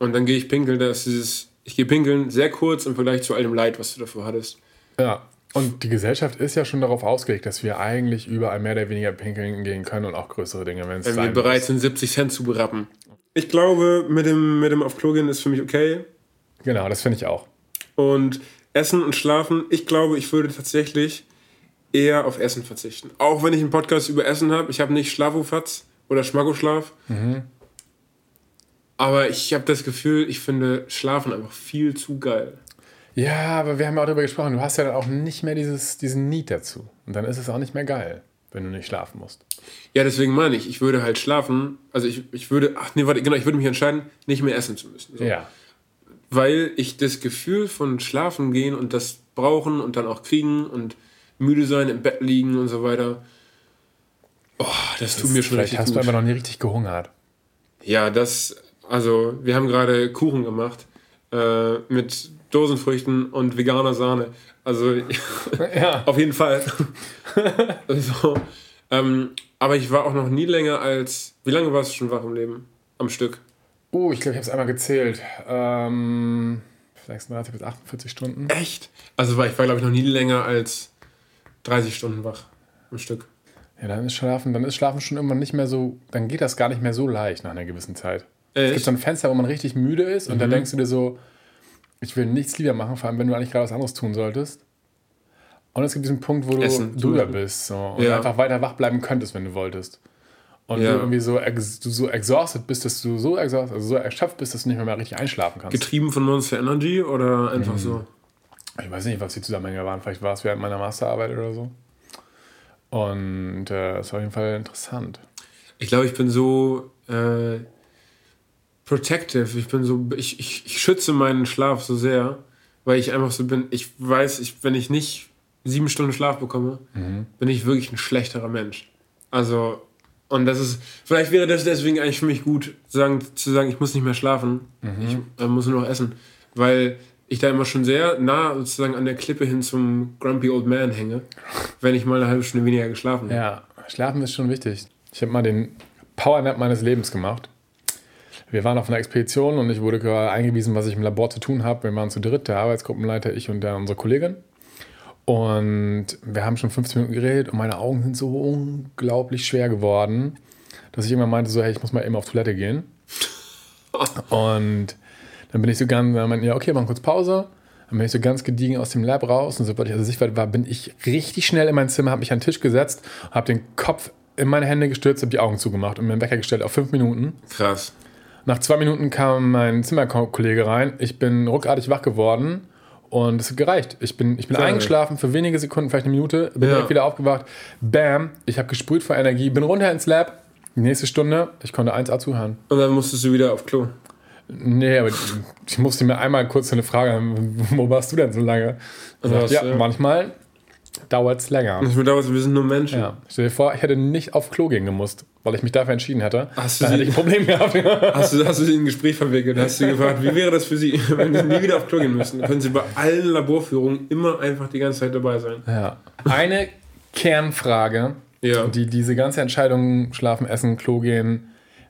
und dann gehe ich pinkeln. Da ist dieses, ich gehe pinkeln sehr kurz im Vergleich zu all dem Leid, was du davor hattest. Ja. Und die Gesellschaft ist ja schon darauf ausgelegt, dass wir eigentlich überall mehr oder weniger pinkeln gehen können und auch größere Dinge, wenn es Wenn wir bereit sind, 70 Cent zu berappen. Ich glaube, mit dem, mit dem auf Klo gehen ist für mich okay. Genau, das finde ich auch. Und Essen und Schlafen, ich glaube, ich würde tatsächlich eher auf Essen verzichten. Auch wenn ich einen Podcast über Essen habe. Ich habe nicht Schlafofatz oder Schmackoschlaf. Aber ich habe das Gefühl, ich finde Schlafen einfach viel zu geil. Ja, aber wir haben ja auch darüber gesprochen, du hast ja dann auch nicht mehr dieses, diesen Need dazu. Und dann ist es auch nicht mehr geil, wenn du nicht schlafen musst. Ja, deswegen meine ich, ich würde halt schlafen. Also ich, ich würde, ach nee, warte, genau, ich würde mich entscheiden, nicht mehr essen zu müssen. So. Ja. Weil ich das Gefühl von Schlafen gehen und das brauchen und dann auch kriegen und müde sein, im Bett liegen und so weiter. Oh, das tut mir schon Vielleicht hast gut. du einfach noch nie richtig gehungert. Ja, das, also wir haben gerade Kuchen gemacht äh, mit Dosenfrüchten und veganer Sahne. Also Ja. auf jeden Fall. so, ähm, aber ich war auch noch nie länger als, wie lange warst du schon wach im Leben? Am Stück? Oh, ich glaube, ich habe es einmal gezählt. Ähm, 36 bis 48 Stunden. Echt? Also war, ich war glaube ich noch nie länger als 30 Stunden wach am Stück. Ja, dann ist Schlafen, dann ist Schlafen schon irgendwann nicht mehr so, dann geht das gar nicht mehr so leicht nach einer gewissen Zeit. Es gibt Echt? so ein Fenster, wo man richtig müde ist und da denkst du dir so, ich will nichts lieber machen, vor allem wenn du eigentlich gerade was anderes tun solltest. Und es gibt diesen Punkt, wo du Essen, drüber bist so, und Ja. einfach weiter wach bleiben könntest, wenn du wolltest. Und Ja. du irgendwie so, ex, du so exhausted bist, dass du so exhausted, also so erschöpft bist, dass du nicht mehr, mehr richtig einschlafen kannst. Getrieben von Monster Energy oder einfach so? Ich weiß nicht, was die Zusammenhänge waren. Vielleicht war es während meiner Masterarbeit oder so. Und äh, es war auf jeden Fall interessant. Ich glaube, ich bin so äh, protective. Ich bin so, ich, ich, ich schütze meinen Schlaf so sehr, weil ich einfach so bin. Ich weiß, ich, wenn ich nicht sieben Stunden Schlaf bekomme, bin ich wirklich ein schlechterer Mensch. Also, und das ist, vielleicht wäre das deswegen eigentlich für mich gut, sagen, zu sagen, ich muss nicht mehr schlafen, ich äh, muss nur noch essen. Weil ich da immer schon sehr nah sozusagen an der Klippe hin zum Grumpy Old Man hänge, wenn ich mal eine halbe Stunde weniger geschlafen habe. Ja, Schlafen ist schon wichtig. Ich habe mal den Powernap meines Lebens gemacht. Wir waren auf einer Expedition und ich wurde gerade eingewiesen, was ich im Labor zu tun habe. Wir waren zu dritt, der Arbeitsgruppenleiter, ich und der, unsere Kollegin. Und wir haben schon 15 Minuten geredet und meine Augen sind so unglaublich schwer geworden, dass ich irgendwann meinte, so, hey, ich muss mal eben auf Toilette gehen. Und dann bin ich so ganz, dann meinten, ja, okay, machen kurz Pause. Dann bin ich so ganz gediegen aus dem Lab raus und sobald ich also sichtbar war, bin ich richtig schnell in mein Zimmer, habe mich an den Tisch gesetzt, habe den Kopf in meine Hände gestürzt, habe die Augen zugemacht und mir einen Wecker gestellt auf fünf Minuten. Krass. Nach zwei Minuten kam mein Zimmerkollege rein. Ich bin ruckartig wach geworden und es hat gereicht. Ich bin, ich bin eingeschlafen für wenige Sekunden, vielleicht eine Minute, bin Ja. direkt wieder aufgewacht. Bam, ich habe gesprüht vor Energie, bin runter ins Lab. Die nächste Stunde, ich konnte 1A zuhören. Und dann musstest du wieder auf Klo. Nee, aber ich musste mir einmal kurz eine Frage haben, wo warst du denn so lange? Und Also sagt, ja, du- manchmal dauert es länger. Ich mir damals, wir sind nur Menschen. Ja. Stell dir vor, ich hätte nicht auf Klo gehen gemusst, weil ich mich dafür entschieden hätte. Hast du Dann hätte sie- ich ein Problem gehabt. Hast du, hast du sie in ein Gespräch verwickelt? Hast du gefragt, wie wäre das für Sie, wenn Sie nie wieder auf Klo gehen müssen? Dann können Sie bei allen Laborführungen immer einfach die ganze Zeit dabei sein. Ja. Eine Kernfrage, Ja. die diese ganze Entscheidung, schlafen, essen, Klo gehen,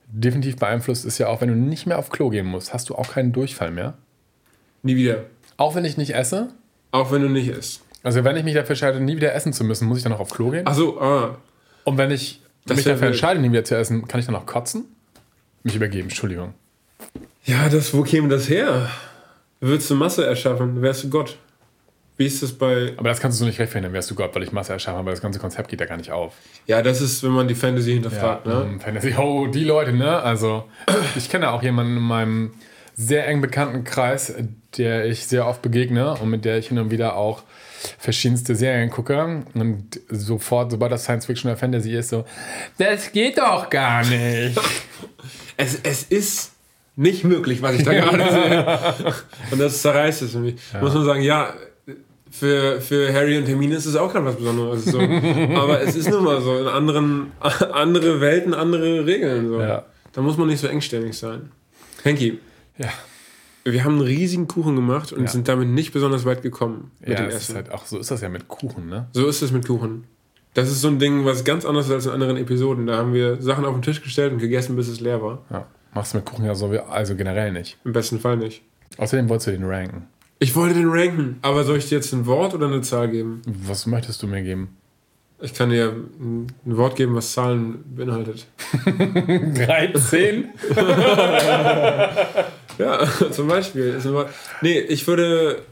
definitiv beeinflusst, ist ja auch, wenn du nicht mehr auf Klo gehen musst, hast du auch keinen Durchfall mehr. Nie wieder. Auch wenn ich nicht esse. Auch wenn du nicht isst. Also wenn ich mich dafür entscheide, nie wieder essen zu müssen, muss ich dann noch auf Klo gehen. Achso, ah. Und wenn ich Das mich dafür entscheide, nie wieder zu essen, kann ich dann noch kotzen? Mich übergeben, Entschuldigung. Ja, das, wo käme das her? Würdest du Masse erschaffen, wärst du Gott. Wie ist das bei. Aber das kannst du so nicht rechtfertigen, wärst du Gott, weil ich Masse erschaffen habe, weil das ganze Konzept geht ja gar nicht auf. Ja, das ist, wenn man die Fantasy hinterfragt, ne? ähm, Fantasy, oh, die Leute, ne? Also, ich kenne auch jemanden in meinem sehr eng bekannten Kreis, der ich sehr oft begegne und mit der ich hin und wieder auch verschiedenste Serien gucke. Und sofort, sobald das Science Fiction oder Fantasy ist, so, das geht doch gar nicht. Es, es ist nicht möglich, was ich da gerade sehe. Und das zerreißt es für mich. Muss man sagen, ja, für, für Harry und Hermine ist es auch gerade was Besonderes. So. Aber es ist nun mal so. In anderen, andere Welten, andere Regeln. So. Ja. Da muss man nicht so engständig sein. Henki, Ja, wir haben einen riesigen Kuchen gemacht und Ja. sind damit nicht besonders weit gekommen mit ja dem Essen. halt auch, so ist das ja mit Kuchen, ne? So ist es mit Kuchen. Das ist so ein Ding, was ganz anders ist als in anderen Episoden. Da haben wir Sachen auf den Tisch gestellt und gegessen, bis es leer war. Ja. Machst du mit Kuchen ja so, wie- also generell nicht. Im besten Fall nicht. Außerdem wolltest du den ranken. Ich wollte den ranken, aber soll ich dir jetzt ein Wort oder eine Zahl geben? Was möchtest du mir geben? Ich kann dir ein ein Wort geben, was Zahlen beinhaltet. 13? Ja, zum Beispiel. Nee, ich würde,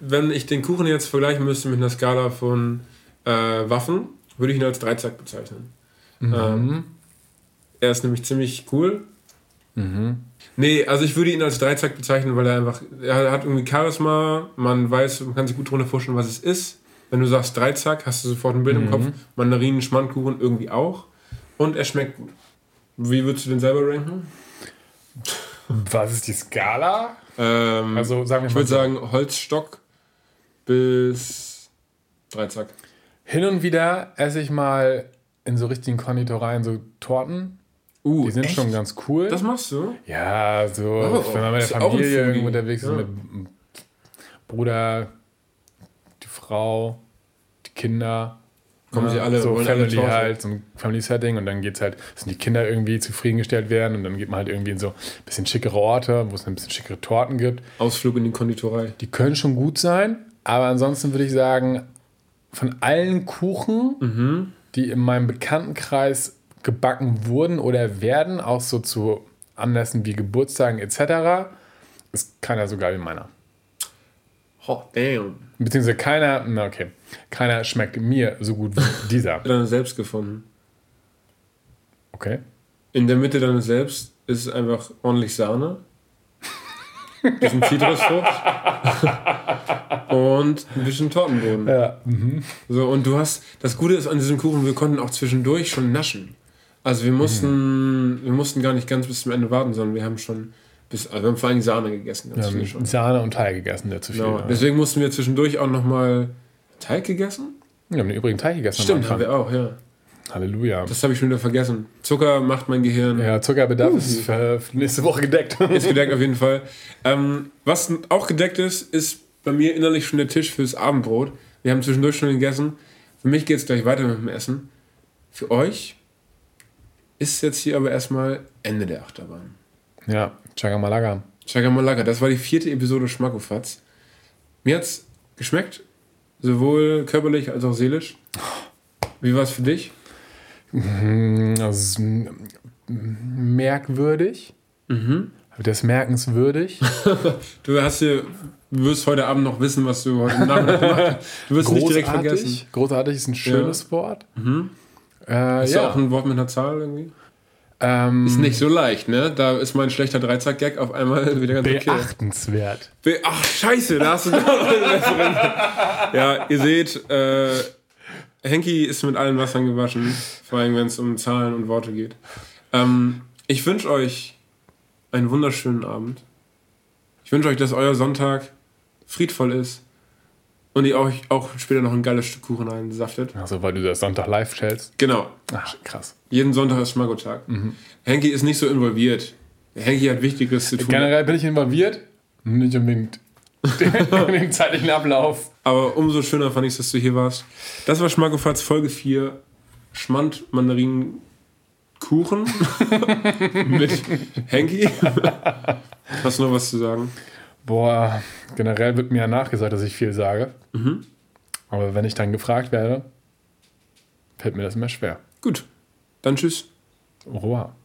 wenn ich den Kuchen jetzt vergleichen müsste mit einer Skala von äh, Waffen, würde ich ihn als Dreizack bezeichnen. Ähm, er ist nämlich ziemlich cool. Nee, also ich würde ihn als Dreizack bezeichnen, weil er einfach, er hat irgendwie Charisma, man weiß, man kann sich gut drunter vorstellen, was es ist. Wenn du sagst Dreizack, hast du sofort ein Bild im Kopf. Mandarinen, Schmandkuchen irgendwie auch. Und er schmeckt gut. Wie würdest du den selber ranken? Was ist die Skala? Ähm, Also sagen wir ich würde so. sagen Holzstock bis Dreizack. Hin und wieder esse ich mal in so richtigen Konditoreien so Torten. Uh, Die sind echt? schon ganz cool. Das machst du? ja, so, Oh, wenn man mit der Familie irgendwo unterwegs ist, Ja. mit Bruder, die Frau, die Kinder. Kommen sie alle, so wollen Family halt, so ein Family-Setting und dann geht's halt, müssen die Kinder irgendwie zufriedengestellt werden und dann geht man halt irgendwie in so ein bisschen schickere Orte, wo es ein bisschen schickere Torten gibt. Ausflug in die Konditorei. Die können schon gut sein, aber ansonsten würde ich sagen, von allen Kuchen, Mhm. die in meinem Bekanntenkreis gebacken wurden oder werden, auch so zu Anlässen wie Geburtstagen etc., ist keiner so geil wie meiner. Oh, damn. Beziehungsweise keiner, na okay, keiner schmeckt mir so gut wie dieser. Deine selbst gefunden. Okay. In der Mitte deines Selbst ist einfach ordentlich Sahne. ein bisschen Zitrusfrucht und ein bisschen Tortenboden. Ja. So, und du hast, das Gute ist an diesem Kuchen, wir konnten auch zwischendurch schon naschen. Also wir mussten, wir mussten gar nicht ganz bis zum Ende warten, sondern wir haben schon bis, also wir haben vor allem Sahne gegessen, ganz viel schon. Sahne und Teig gegessen, der zu viel. Genau. Deswegen mussten wir zwischendurch auch nochmal Teig gegessen? Wir haben den übrigen Teig gegessen. Stimmt, haben wir auch, ja. Halleluja. Das habe ich schon wieder vergessen. Zucker macht mein Gehirn. ja, Zuckerbedarf ist für für nächste Woche gedeckt. Ist gedeckt auf jeden Fall. Ähm, was auch gedeckt ist, ist bei mir innerlich schon der Tisch fürs Abendbrot. Wir haben zwischendurch schon gegessen. Für mich geht es gleich weiter mit dem Essen. Für euch ist jetzt hier aber erstmal Ende der Achterbahn. ja, Chagamalaga. Chagamalaga, das war die vierte Episode Schmackofatz. Mir hat's geschmeckt, sowohl körperlich als auch seelisch. Wie war es für dich? Das ist m- m- merkwürdig. Mhm. Das merkenswürdig. Du hast hier, du wirst heute Abend noch wissen, was du heute Nachmittag gemacht hast. Du wirst nicht direkt vergessen. Großartig. Ist ein schönes Wort. Äh, Ist ja. ja auch ein Wort mit einer Zahl irgendwie? Ähm, Ist nicht so leicht, ne? Da ist mein schlechter Dreizack-Gag auf einmal wieder ganz okay. beachtenswert. Be Ach, scheiße, da hast du bessere. Ja, ihr seht, äh, Henki ist mit allen Wassern gewaschen, vor allem wenn es um Zahlen und Worte geht. Ähm, ich wünsche euch einen wunderschönen Abend. Ich wünsche euch, dass euer Sonntag friedvoll ist und ihr euch auch später noch ein geiles Stück Kuchen einsaftet. Also, weil du das Sonntag live stellst. Genau, Ach, krass. jeden Sonntag ist Schmackotag. Henki ist nicht so involviert. Henki hat Wichtiges zu tun. Generell bin ich involviert. Nicht unbedingt in den zeitlichen Ablauf. Aber umso schöner fand ich dass du hier warst. Das war Schmackofatz Folge 4. Schmand Mandarinen Kuchen mit Henki. Hast du noch was zu sagen? Boah, generell wird mir ja nachgesagt, dass ich viel sage. Aber wenn ich dann gefragt werde, fällt mir das immer schwer. Gut. Dann tschüss. Au revoir.